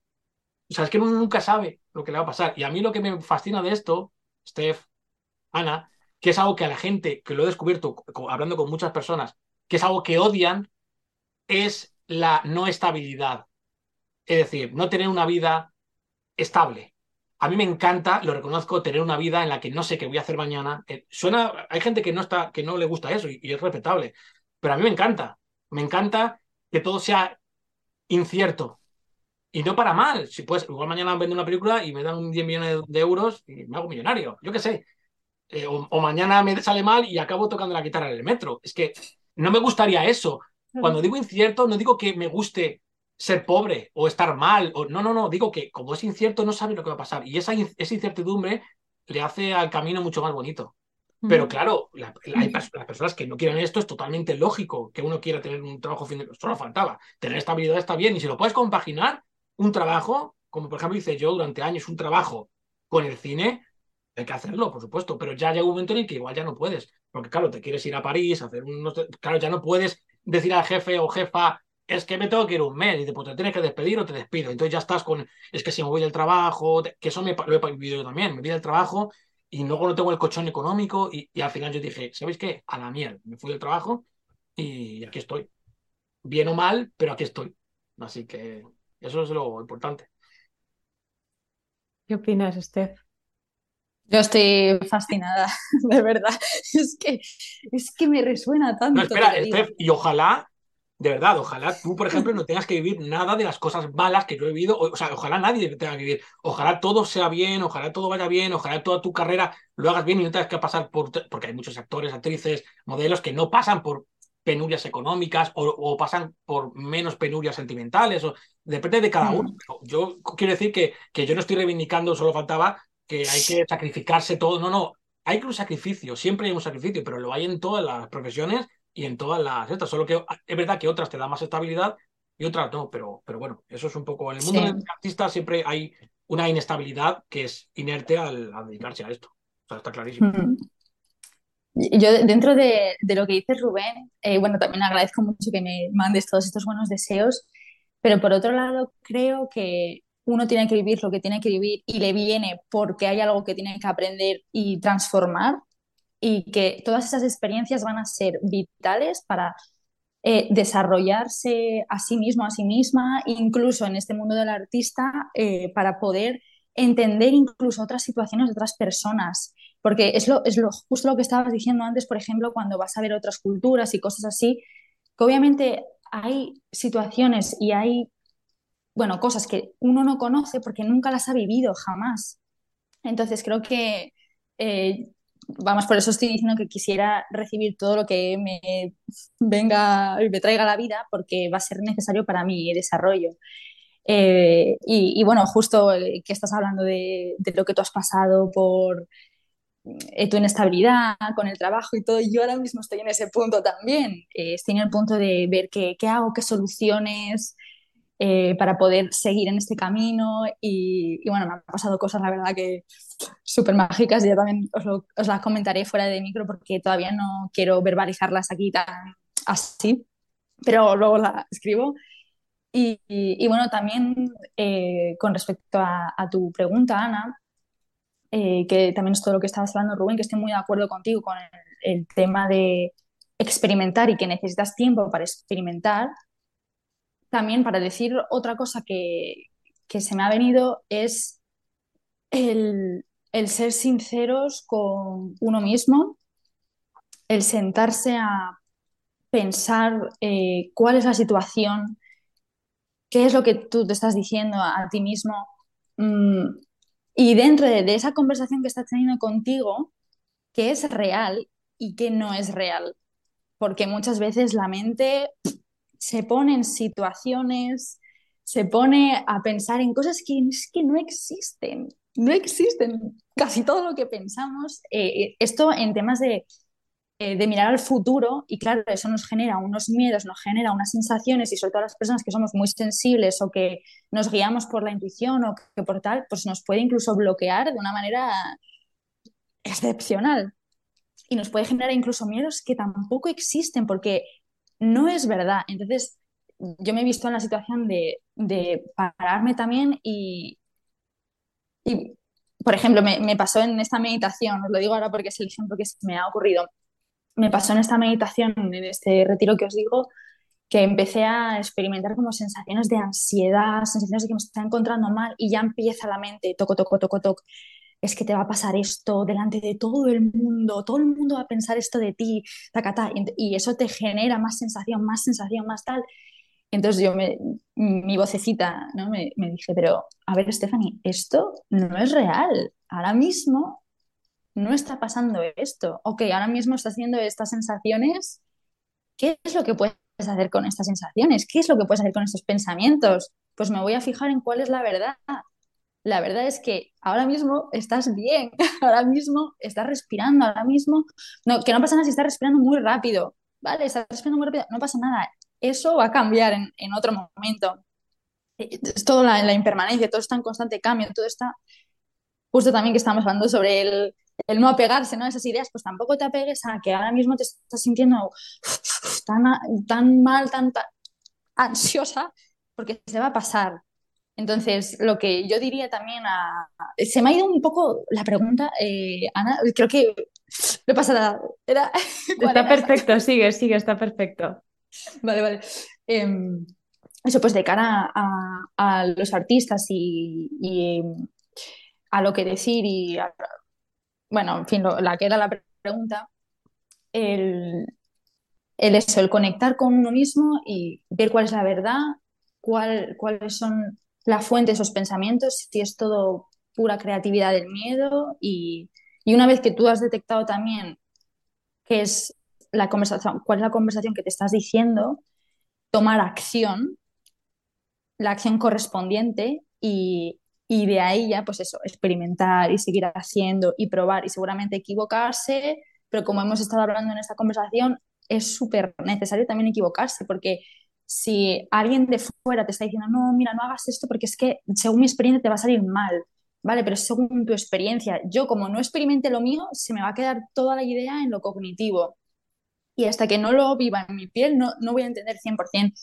O sea, es que uno nunca sabe lo que le va a pasar. Y a mí lo que me fascina de esto, Steph, Ana, que es algo que a la gente, que lo he descubierto hablando con muchas personas, que es algo que odian, es la no estabilidad. Es decir, no tener una vida estable. A mí me encanta, lo reconozco, tener una vida en la que no sé qué voy a hacer mañana. Eh, suena, hay gente que no está, que no le gusta eso y, es respetable, pero a mí me encanta. Me encanta que todo sea incierto. Y no para mal. Si pues, igual mañana vendo una película y me dan 10 millones de euros y me hago millonario. Yo qué sé. Eh, o, o, mañana me sale mal y acabo tocando la guitarra en el metro. Es que no me gustaría eso. Cuando digo incierto, no digo que me guste ser pobre o estar mal, o no, no, no, digo que como es incierto no sabe lo que va a pasar y esa, esa incertidumbre le hace al camino mucho más bonito. Pero claro, hay las personas que no quieren esto, es totalmente lógico que uno quiera tener un trabajo fin de... Solo faltaba. Tener estabilidad está bien y si lo puedes compaginar, un trabajo, como por ejemplo hice yo durante años, un trabajo con el cine, hay que hacerlo, por supuesto, pero ya llega un momento en el que igual ya no puedes. porque claro, te quieres ir a París, hacer unos... Claro, ya no puedes decir al jefe o jefa, es que me tengo que ir un mes, y te, pues te tienes que despedir o te despido. Entonces ya estás con, es que si me voy del trabajo, que eso me, lo he vivido yo también, me voy del trabajo y luego no tengo el colchón económico y, al final yo dije, ¿sabéis qué? A la mierda, me fui del trabajo y aquí estoy. Bien o mal, pero aquí estoy. Así que eso es lo importante. ¿Qué opinas, Steph? Yo estoy fascinada, *laughs* de verdad. Es que, es que me resuena tanto. No, espera, Steph, y ojalá, de verdad, ojalá tú, por ejemplo, no tengas que vivir nada de las cosas malas que yo he vivido. O, sea, ojalá nadie tenga que vivir. Ojalá todo sea bien, ojalá todo vaya bien, ojalá toda tu carrera lo hagas bien y no tengas que pasar por. Porque hay muchos actores, actrices, modelos que no pasan por penurias económicas o, pasan por menos penurias sentimentales. O, depende de cada uno. Mm. Yo quiero decir que, que yo no estoy reivindicando, solo faltaba que hay que sacrificarse todo. No, no, hay un sacrificio, siempre hay un sacrificio, pero lo hay en todas las profesiones y en todas las estas. Solo que es verdad que otras te dan más estabilidad y otras no, pero, pero bueno, eso es un poco. En el mundo del artista siempre hay una inestabilidad que es inerte al, dedicarse a esto. O sea, está clarísimo. Mm. Yo, dentro de, lo que dices, Rubén, eh, bueno, también agradezco mucho que me mandes todos estos buenos deseos, pero por otro lado, creo que uno tiene que vivir lo que tiene que vivir y le viene porque hay algo que tiene que aprender y transformar y que todas esas experiencias van a ser vitales para eh, desarrollarse a sí mismo, a sí misma, incluso en este mundo del artista, eh, para poder entender incluso otras situaciones de otras personas. Porque es, lo, es lo, justo lo que estabas diciendo antes, por ejemplo, cuando vas a ver otras culturas y cosas así, que obviamente hay situaciones y hay bueno, cosas que uno no conoce porque nunca las ha vivido jamás. Entonces creo que, eh, vamos, por eso estoy diciendo que quisiera recibir todo lo que me venga y me traiga la vida porque va a ser necesario para mi desarrollo. Eh, y, bueno, justo eh, que estás hablando de, lo que tú has pasado por tu inestabilidad con el trabajo y todo, yo ahora mismo estoy en ese punto también. estoy en el punto de ver qué, qué hago, qué soluciones, eh, para poder seguir en este camino y, bueno, me han pasado cosas, la verdad, que súper mágicas y ya también os, las comentaré fuera de micro porque todavía no quiero verbalizarlas aquí tan así, pero luego las escribo. Y, bueno, también eh, con respecto a, tu pregunta, Ana, eh, que también es todo lo que estabas hablando, Rubén, que estoy muy de acuerdo contigo con el tema de experimentar y que necesitas tiempo para experimentar, también para decir otra cosa que, se me ha venido es el, ser sinceros con uno mismo, el sentarse a pensar eh, cuál es la situación, qué es lo que tú te estás diciendo a, ti mismo. Mm, y dentro de, de, esa conversación que estás teniendo contigo, qué es real y qué no es real. Porque muchas veces la mente se pone en situaciones, se pone a pensar en cosas que, no existen, no existen. Casi todo lo que pensamos, eh, eh, esto en temas de, eh, de mirar al futuro, y claro, eso nos genera unos miedos, nos genera unas sensaciones, y sobre todo las personas que somos muy sensibles o que nos guiamos por la intuición o que por tal, pues nos puede incluso bloquear de una manera excepcional. Y nos puede generar incluso miedos que tampoco existen, porque no es verdad. Entonces, yo me he visto en la situación de, pararme también y, y por ejemplo, me, pasó en esta meditación, os lo digo ahora porque es el ejemplo que me ha ocurrido, me pasó en esta meditación, en este retiro que os digo, que empecé a experimentar como sensaciones de ansiedad, sensaciones de que me estaba encontrando mal y ya empieza la mente, toco, toco, toco, toco, es que te va a pasar esto delante de todo el mundo, todo el mundo va a pensar esto de ti, tacata, y eso te genera más sensación, más sensación, más tal. Entonces yo, me, mi vocecita, ¿no? me, me dije, pero a ver, Stephanie, esto no es real. Ahora mismo no está pasando esto. Ok, ahora mismo estás haciendo estas sensaciones. ¿Qué es lo que puedes hacer con estas sensaciones? ¿Qué es lo que puedes hacer con estos pensamientos? Pues me voy a fijar en cuál es la verdad la verdad es que ahora mismo estás bien, *laughs* ahora mismo estás respirando, ahora mismo, no, que no pasa nada si estás respirando muy rápido, ¿vale? Estás respirando muy rápido, no pasa nada, eso va a cambiar en, otro momento. Eh, es todo la, la, impermanencia, todo está en constante cambio, todo está, justo también que estamos hablando sobre el, el no apegarse ¿no? a esas ideas, pues tampoco te apegues a que ahora mismo te estás sintiendo tan, tan mal, tan, ansiosa, porque se va a pasar. Entonces, lo que yo diría también a... Se me ha ido un poco la pregunta, eh, Ana, creo que *sniffs* no pasa nada. Era... *laughs* Está perfecto, sigue, sigue, está perfecto. *laughs* Vale, vale. Em, eso pues de cara a, los artistas y, a lo que decir y bueno, en fin, la que era la pregunta, el, el, eso, el conectar con uno mismo y ver cuál es la verdad, cuál, cuáles son las fuentes de esos pensamientos, si es todo pura creatividad del miedo. Y, y una vez que tú has detectado también qué es la conversación, cuál es la conversación que te estás diciendo, tomar acción, la acción correspondiente y, y de ahí ya, pues eso, experimentar y seguir haciendo y probar y seguramente equivocarse, pero como hemos estado hablando en esta conversación, es súper necesario también equivocarse, porque si alguien de fuera te está diciendo, no, mira, no hagas esto porque es que según mi experiencia te va a salir mal, ¿vale? Pero según tu experiencia, yo como no experimente lo mío, se me va a quedar toda la idea en lo cognitivo. Y hasta que no lo viva en mi piel, no, no voy a entender 100%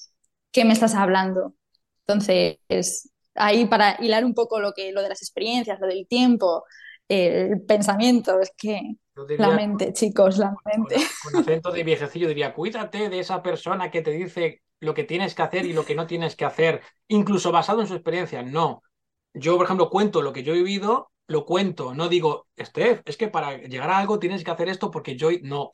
qué me estás hablando. Entonces, ahí para hilar un poco lo, que, lo de las experiencias, lo del tiempo, el pensamiento, es que la mente, chicos, la mente. Con, acento de viejecillo diría, cuídate de esa persona que te dice lo que tienes que hacer y lo que no tienes que hacer, incluso basado en su experiencia. No. Yo, por ejemplo, cuento lo que yo he vivido, lo cuento, no digo, Steph, es que para llegar a algo tienes que hacer esto porque yo no.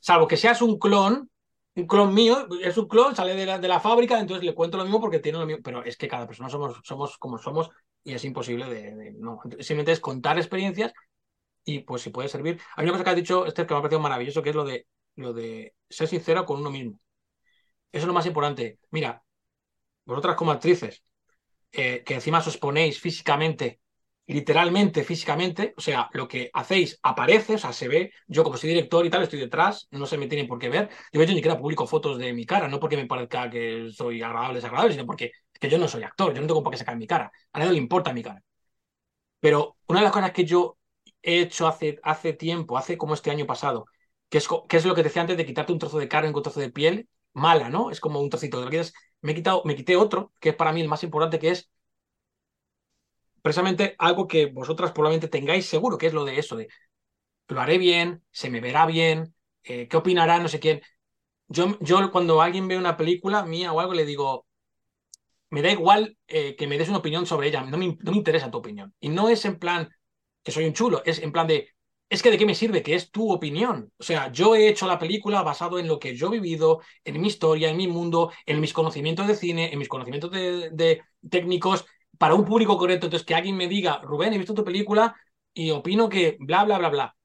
Salvo que seas un clon, un clon mío, es un clon, sale de la, de la fábrica, entonces le cuento lo mismo porque tiene lo mismo. Pero es que cada persona somos, somos como somos y es imposible de, no. Simplemente es contar experiencias y pues si puede servir. Hay una cosa que has dicho, este que me ha parecido maravilloso, que es lo de, lo de ser sincero con uno mismo. Eso es lo más importante. Mira, vosotras como actrices, eh, que encima os ponéis físicamente, literalmente físicamente, o sea, lo que hacéis aparece, o sea, se ve. Yo como soy director y tal, estoy detrás, no se me tienen por qué ver. Yo, yo ni siquiera publico fotos de mi cara, no porque me parezca que soy agradable desagradable, sino porque que yo no soy actor, yo no tengo por qué sacar mi cara. A nadie le importa mi cara. Pero una de las cosas que yo he hecho hace, hace tiempo, hace como este año pasado, que es, que es lo que te decía antes de quitarte un trozo de carne un trozo de piel, mala, ¿no? Es como un trocito. De lo me, he quitado, me quité otro, que es para mí el más importante, que es precisamente algo que vosotras probablemente tengáis seguro, que es lo de eso, de lo haré bien, se me verá bien, eh, qué opinará no sé quién. Yo, yo cuando alguien ve una película mía o algo le digo, me da igual eh, que me des una opinión sobre ella, no me, no me interesa tu opinión. Y no es en plan, que soy un chulo, es en plan de, es que de qué me sirve, que es tu opinión. O sea, yo he hecho la película basado en lo que yo he vivido, en mi historia, en mi mundo, en mis conocimientos de cine, en mis conocimientos de, técnicos, para un público correcto. Entonces, que alguien me diga, Rubén, he visto tu película y opino que bla, bla, bla, bla.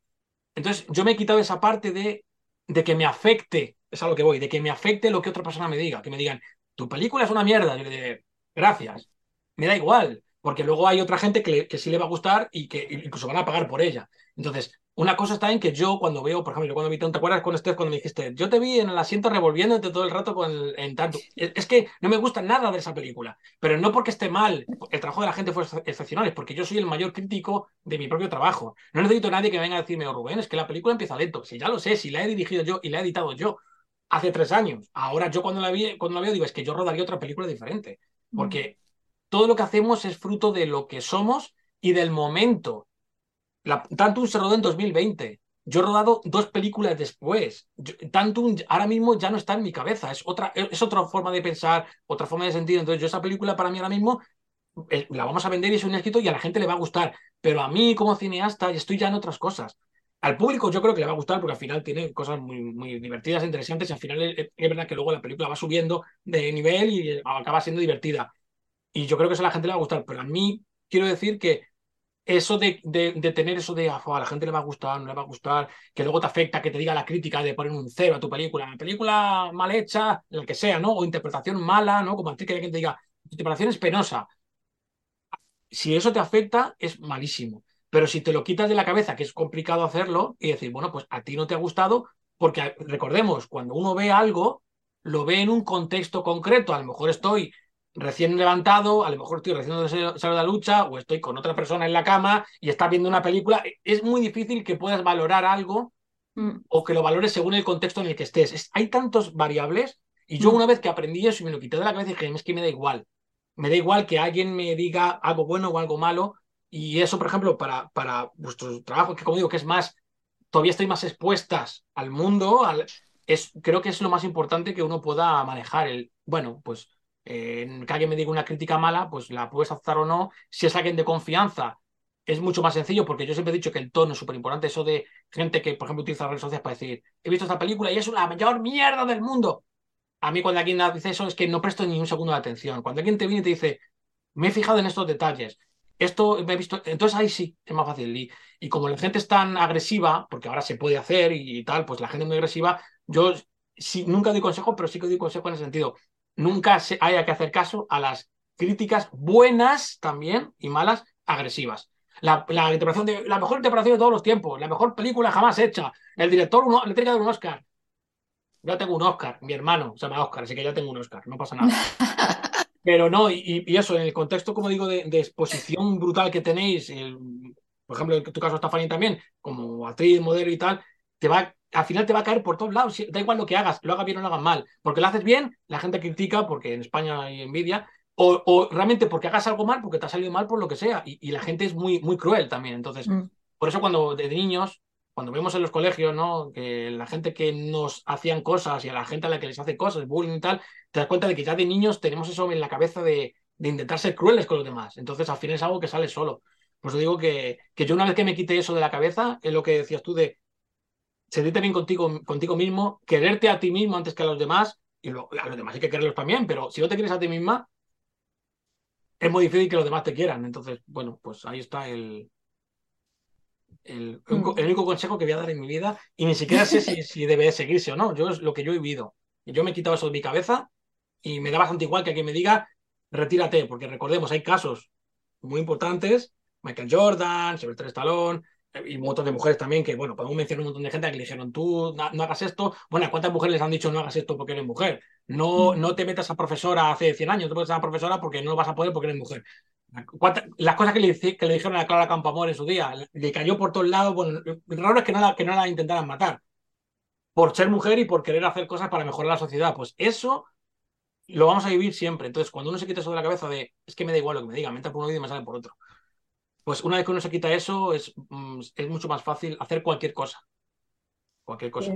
Entonces, yo me he quitado esa parte de, de que me afecte, es a lo que voy, de que me afecte lo que otra persona me diga, que me digan, tu película es una mierda. Yo le digo, gracias, me da igual porque luego hay otra gente que, que, sí le va a gustar y que incluso van a pagar por ella. Entonces, una cosa está en que yo cuando veo, por ejemplo, yo cuando vi, ¿te acuerdas con Steph cuando me dijiste, yo te vi en el asiento revolviéndote todo el rato con en tanto? Es que no me gusta nada de esa película, pero no porque esté mal, el trabajo de la gente fue excepcional, es porque yo soy el mayor crítico de mi propio trabajo. No necesito a nadie que venga a decirme, oh, Rubén, es que la película empieza lento. Si ya lo sé, si la he dirigido yo y la he editado yo hace tres años. Ahora yo cuando la vi, cuando la veo digo, es que yo rodaría otra película diferente, porque todo lo que hacemos es fruto de lo que somos y del momento. La, Tantum se rodó en 2020. Yo he rodado dos películas después. Tanto ahora mismo ya no está en mi cabeza. Es otra, es otra forma de pensar, otra forma de sentir. Entonces, yo esa película para mí ahora mismo eh, la vamos a vender y es un éxito y a la gente le va a gustar. Pero a mí, como cineasta, estoy ya en otras cosas. Al público yo creo que le va a gustar porque al final tiene cosas muy, muy divertidas, interesantes y al final es verdad que luego la película va subiendo de nivel y acaba siendo divertida y yo creo que eso a la gente le va a gustar, pero a mí quiero decir que eso de, tener eso de a la gente le va a gustar, no le va a gustar, que luego te afecta, que te diga la crítica de poner un cero a tu película, una película mal hecha, la que sea, ¿no? O interpretación mala, ¿no? Como actriz que alguien te diga, interpretación es penosa. Si eso te afecta, es malísimo. Pero si te lo quitas de la cabeza, que es complicado hacerlo, y decir, bueno, pues a ti no te ha gustado, porque recordemos, cuando uno ve algo, lo ve en un contexto concreto. A lo mejor estoy recién levantado, a lo mejor estoy recién salido de la lucha o estoy con otra persona en la cama y está viendo una película. Es muy difícil que puedas valorar algo mm. o que lo valores según el contexto en el que estés. hay tantos variables y yo mm. una vez que aprendí eso y me lo quité de la cabeza dije, es que me da igual. Me da igual que alguien me diga algo bueno o algo malo. Y eso, por ejemplo, para, para vuestro trabajo, que como digo, que es más, todavía estoy más expuestas al mundo, al, es, creo que es lo más importante que uno pueda manejar. El, bueno, pues eh, que alguien me diga una crítica mala, pues la puedes aceptar o no. Si es alguien de confianza, es mucho más sencillo porque yo siempre he dicho que el tono es súper importante. Eso de gente que, por ejemplo, utiliza redes sociales para decir, he visto esta película y es la mayor mierda del mundo. A mí cuando alguien dice eso es que no presto ni un segundo de atención. Cuando alguien te viene y te dice, me he fijado en estos detalles, esto me he visto, entonces ahí sí, es más fácil. Y, y como la gente es tan agresiva, porque ahora se puede hacer y, tal, pues la gente es muy agresiva, yo sí, nunca doy consejo, pero sí que doy consejo en el sentido, nunca se haya que hacer caso a las críticas buenas también y malas agresivas. La, interpretación de la mejor interpretación de todos los tiempos, la mejor película jamás hecha. El director uno, le tiene que dar un Oscar. Ya tengo un Oscar, mi hermano se llama Oscar, así que ya tengo un Oscar, no pasa nada. *laughs* Pero no, y, eso, en el contexto, como digo, de, exposición brutal que tenéis, por ejemplo, en tu caso, Fanny también, como actriz, modelo y tal, te va al final te va a caer por todos lados. Da igual lo que hagas, lo hagas bien o lo hagas mal. Porque lo haces bien, la gente critica porque en España hay envidia. O, realmente porque hagas algo mal, porque te ha salido mal por lo que sea. Y, la gente es muy, muy cruel también. Entonces, mm. por eso cuando de niños, cuando vemos en los colegios, ¿no? Que la gente que nos hacían cosas y a la gente a la que les hace cosas, bullying y tal, te das cuenta de que ya de niños tenemos eso en la cabeza de, de intentar ser crueles con los demás. Entonces, al final es algo que sale solo. Por eso digo que, que yo una vez que me quité eso de la cabeza, es lo que decías tú de sentirte bien contigo, contigo mismo, quererte a ti mismo antes que a los demás, y a los demás hay que quererlos también, pero si no te quieres a ti misma, es muy difícil que los demás te quieran. Entonces, bueno, pues ahí está el, el, único consejo que voy a dar en mi vida, y ni siquiera sé si, *laughs* si debe seguirse o no, yo es lo que yo he vivido. Yo me he quitado eso de mi cabeza y me da bastante igual que alguien me diga, retírate, porque recordemos, hay casos muy importantes, Michael Jordan, Sylvester Stallone, y un montón de mujeres también que, bueno, podemos mencionar un montón de gente que le dijeron, tú no, hagas esto. Bueno, ¿cuántas mujeres les han dicho no hagas esto porque eres mujer? No, no te metas a profesora hace 100 años, te metas a profesora porque no vas a poder porque eres mujer. Las cosas que le, que le dijeron a Clara Campoamor en su día, le cayó por todos lados. Bueno, lo raro es que no, la, que no la intentaran matar por ser mujer y por querer hacer cosas para mejorar la sociedad. Pues eso lo vamos a vivir siempre. Entonces, cuando uno se quita eso de la cabeza de es que me da igual lo que me diga, me entra por un oído y me sale por otro pues una vez que uno se quita eso, es, mm, es mucho más fácil hacer cualquier cosa. Cualquier cosa.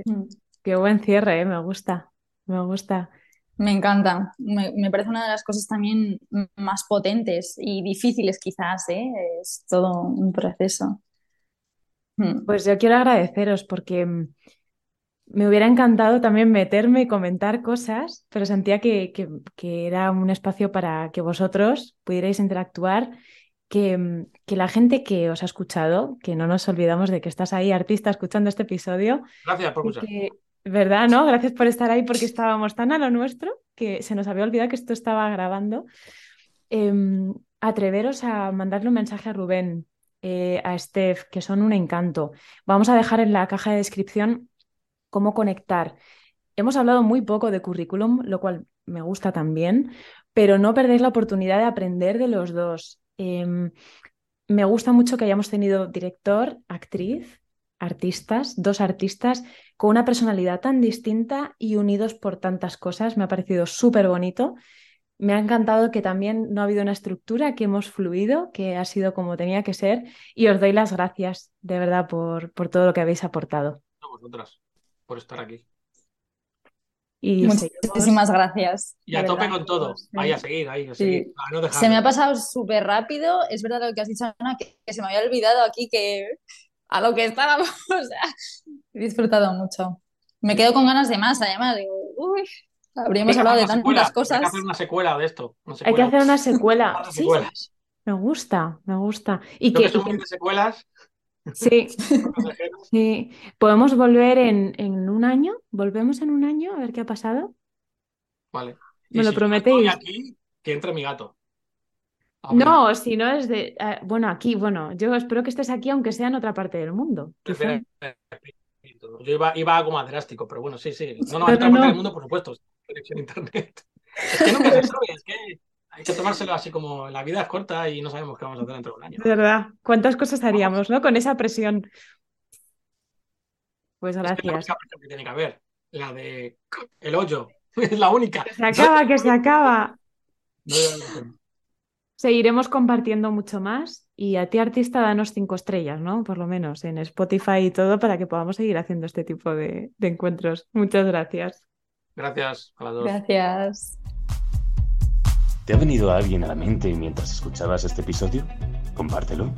Qué buen cierre, ¿eh? me gusta, me gusta. Me encanta. Me, parece una de las cosas también más potentes y difíciles quizás, ¿eh? Es todo un proceso. Hmm. Pues yo quiero agradeceros porque mm, me hubiera encantado también meterme y comentar cosas, pero sentía que, que era un espacio para que vosotros pudierais interactuar que, la gente que os ha escuchado, que no nos olvidamos de que estás ahí, artista, escuchando este episodio. Gracias por escuchar. ¿Verdad? ¿No? Gracias por estar ahí porque estábamos tan a lo nuestro que se nos había olvidado que esto estaba grabando. Em, atreveros a mandarle un mensaje a Rubén, eh, a Steph, que son un encanto. Vamos a dejar en la caja de descripción cómo conectar. Hemos hablado muy poco de currículum, lo cual me gusta también, pero no perdéis la oportunidad de aprender de los dos. Em, me gusta mucho que hayamos tenido director, actriz, artistas, dos artistas con una personalidad tan distinta y unidos por tantas cosas. Me ha parecido súper bonito. Me ha encantado que también no ha habido una estructura, que hemos fluido, que ha sido como tenía que ser. Y os doy las gracias, de verdad, por, por todo lo que habéis aportado. A vosotras, por estar aquí. Muchísimas gracias. Y a tope con todo. Ahí a seguir, ahí a seguir. se me ha pasado súper rápido. Es verdad lo que has dicho, Ana, que, se me había olvidado aquí que a lo que estábamos. *laughs* he disfrutado mucho. Me quedo con ganas de más, además. Digo, uy, habríamos hablado de tantas cosas. Hay que hacer una secuela de esto. Hay que hacer una secuela. *laughs* sí, me gusta, me gusta. Y que, que, de secuelas. Sí, *laughs* sí. ¿Podemos volver en, en, un año? ¿Volvemos en un año a ver qué ha pasado? Vale. ¿Me lo prometéis? aquí, que entre mi gato. no, si no es de. Eh, bueno, aquí, bueno, yo espero que estés aquí, aunque sea en otra parte del mundo. Yo iba, iba algo más drástico, pero bueno, sí, sí. No, no, en otra parte del mundo, por supuesto. Conexión a internet. *laughs* Es que nunca se sabe, es que Hay que tomárselo así como la vida es corta y no sabemos qué vamos a hacer dentro de un año. De verdad, ¿cuántas cosas haríamos, no? Con esa presión. Pues gracias. Es la presión que tiene que haber, la de el hoyo, es *laughs* la única. Que se acaba, que se acaba. *laughs* Seguiremos compartiendo mucho más y a ti artista danos cinco estrellas, ¿no? Por lo menos en Spotify y todo para que podamos seguir haciendo este tipo de, de encuentros. Muchas gracias. Gracias a las dos. Gracias. ¿Te ha venido alguien a la mente mientras escuchabas este episodio? Compártelo.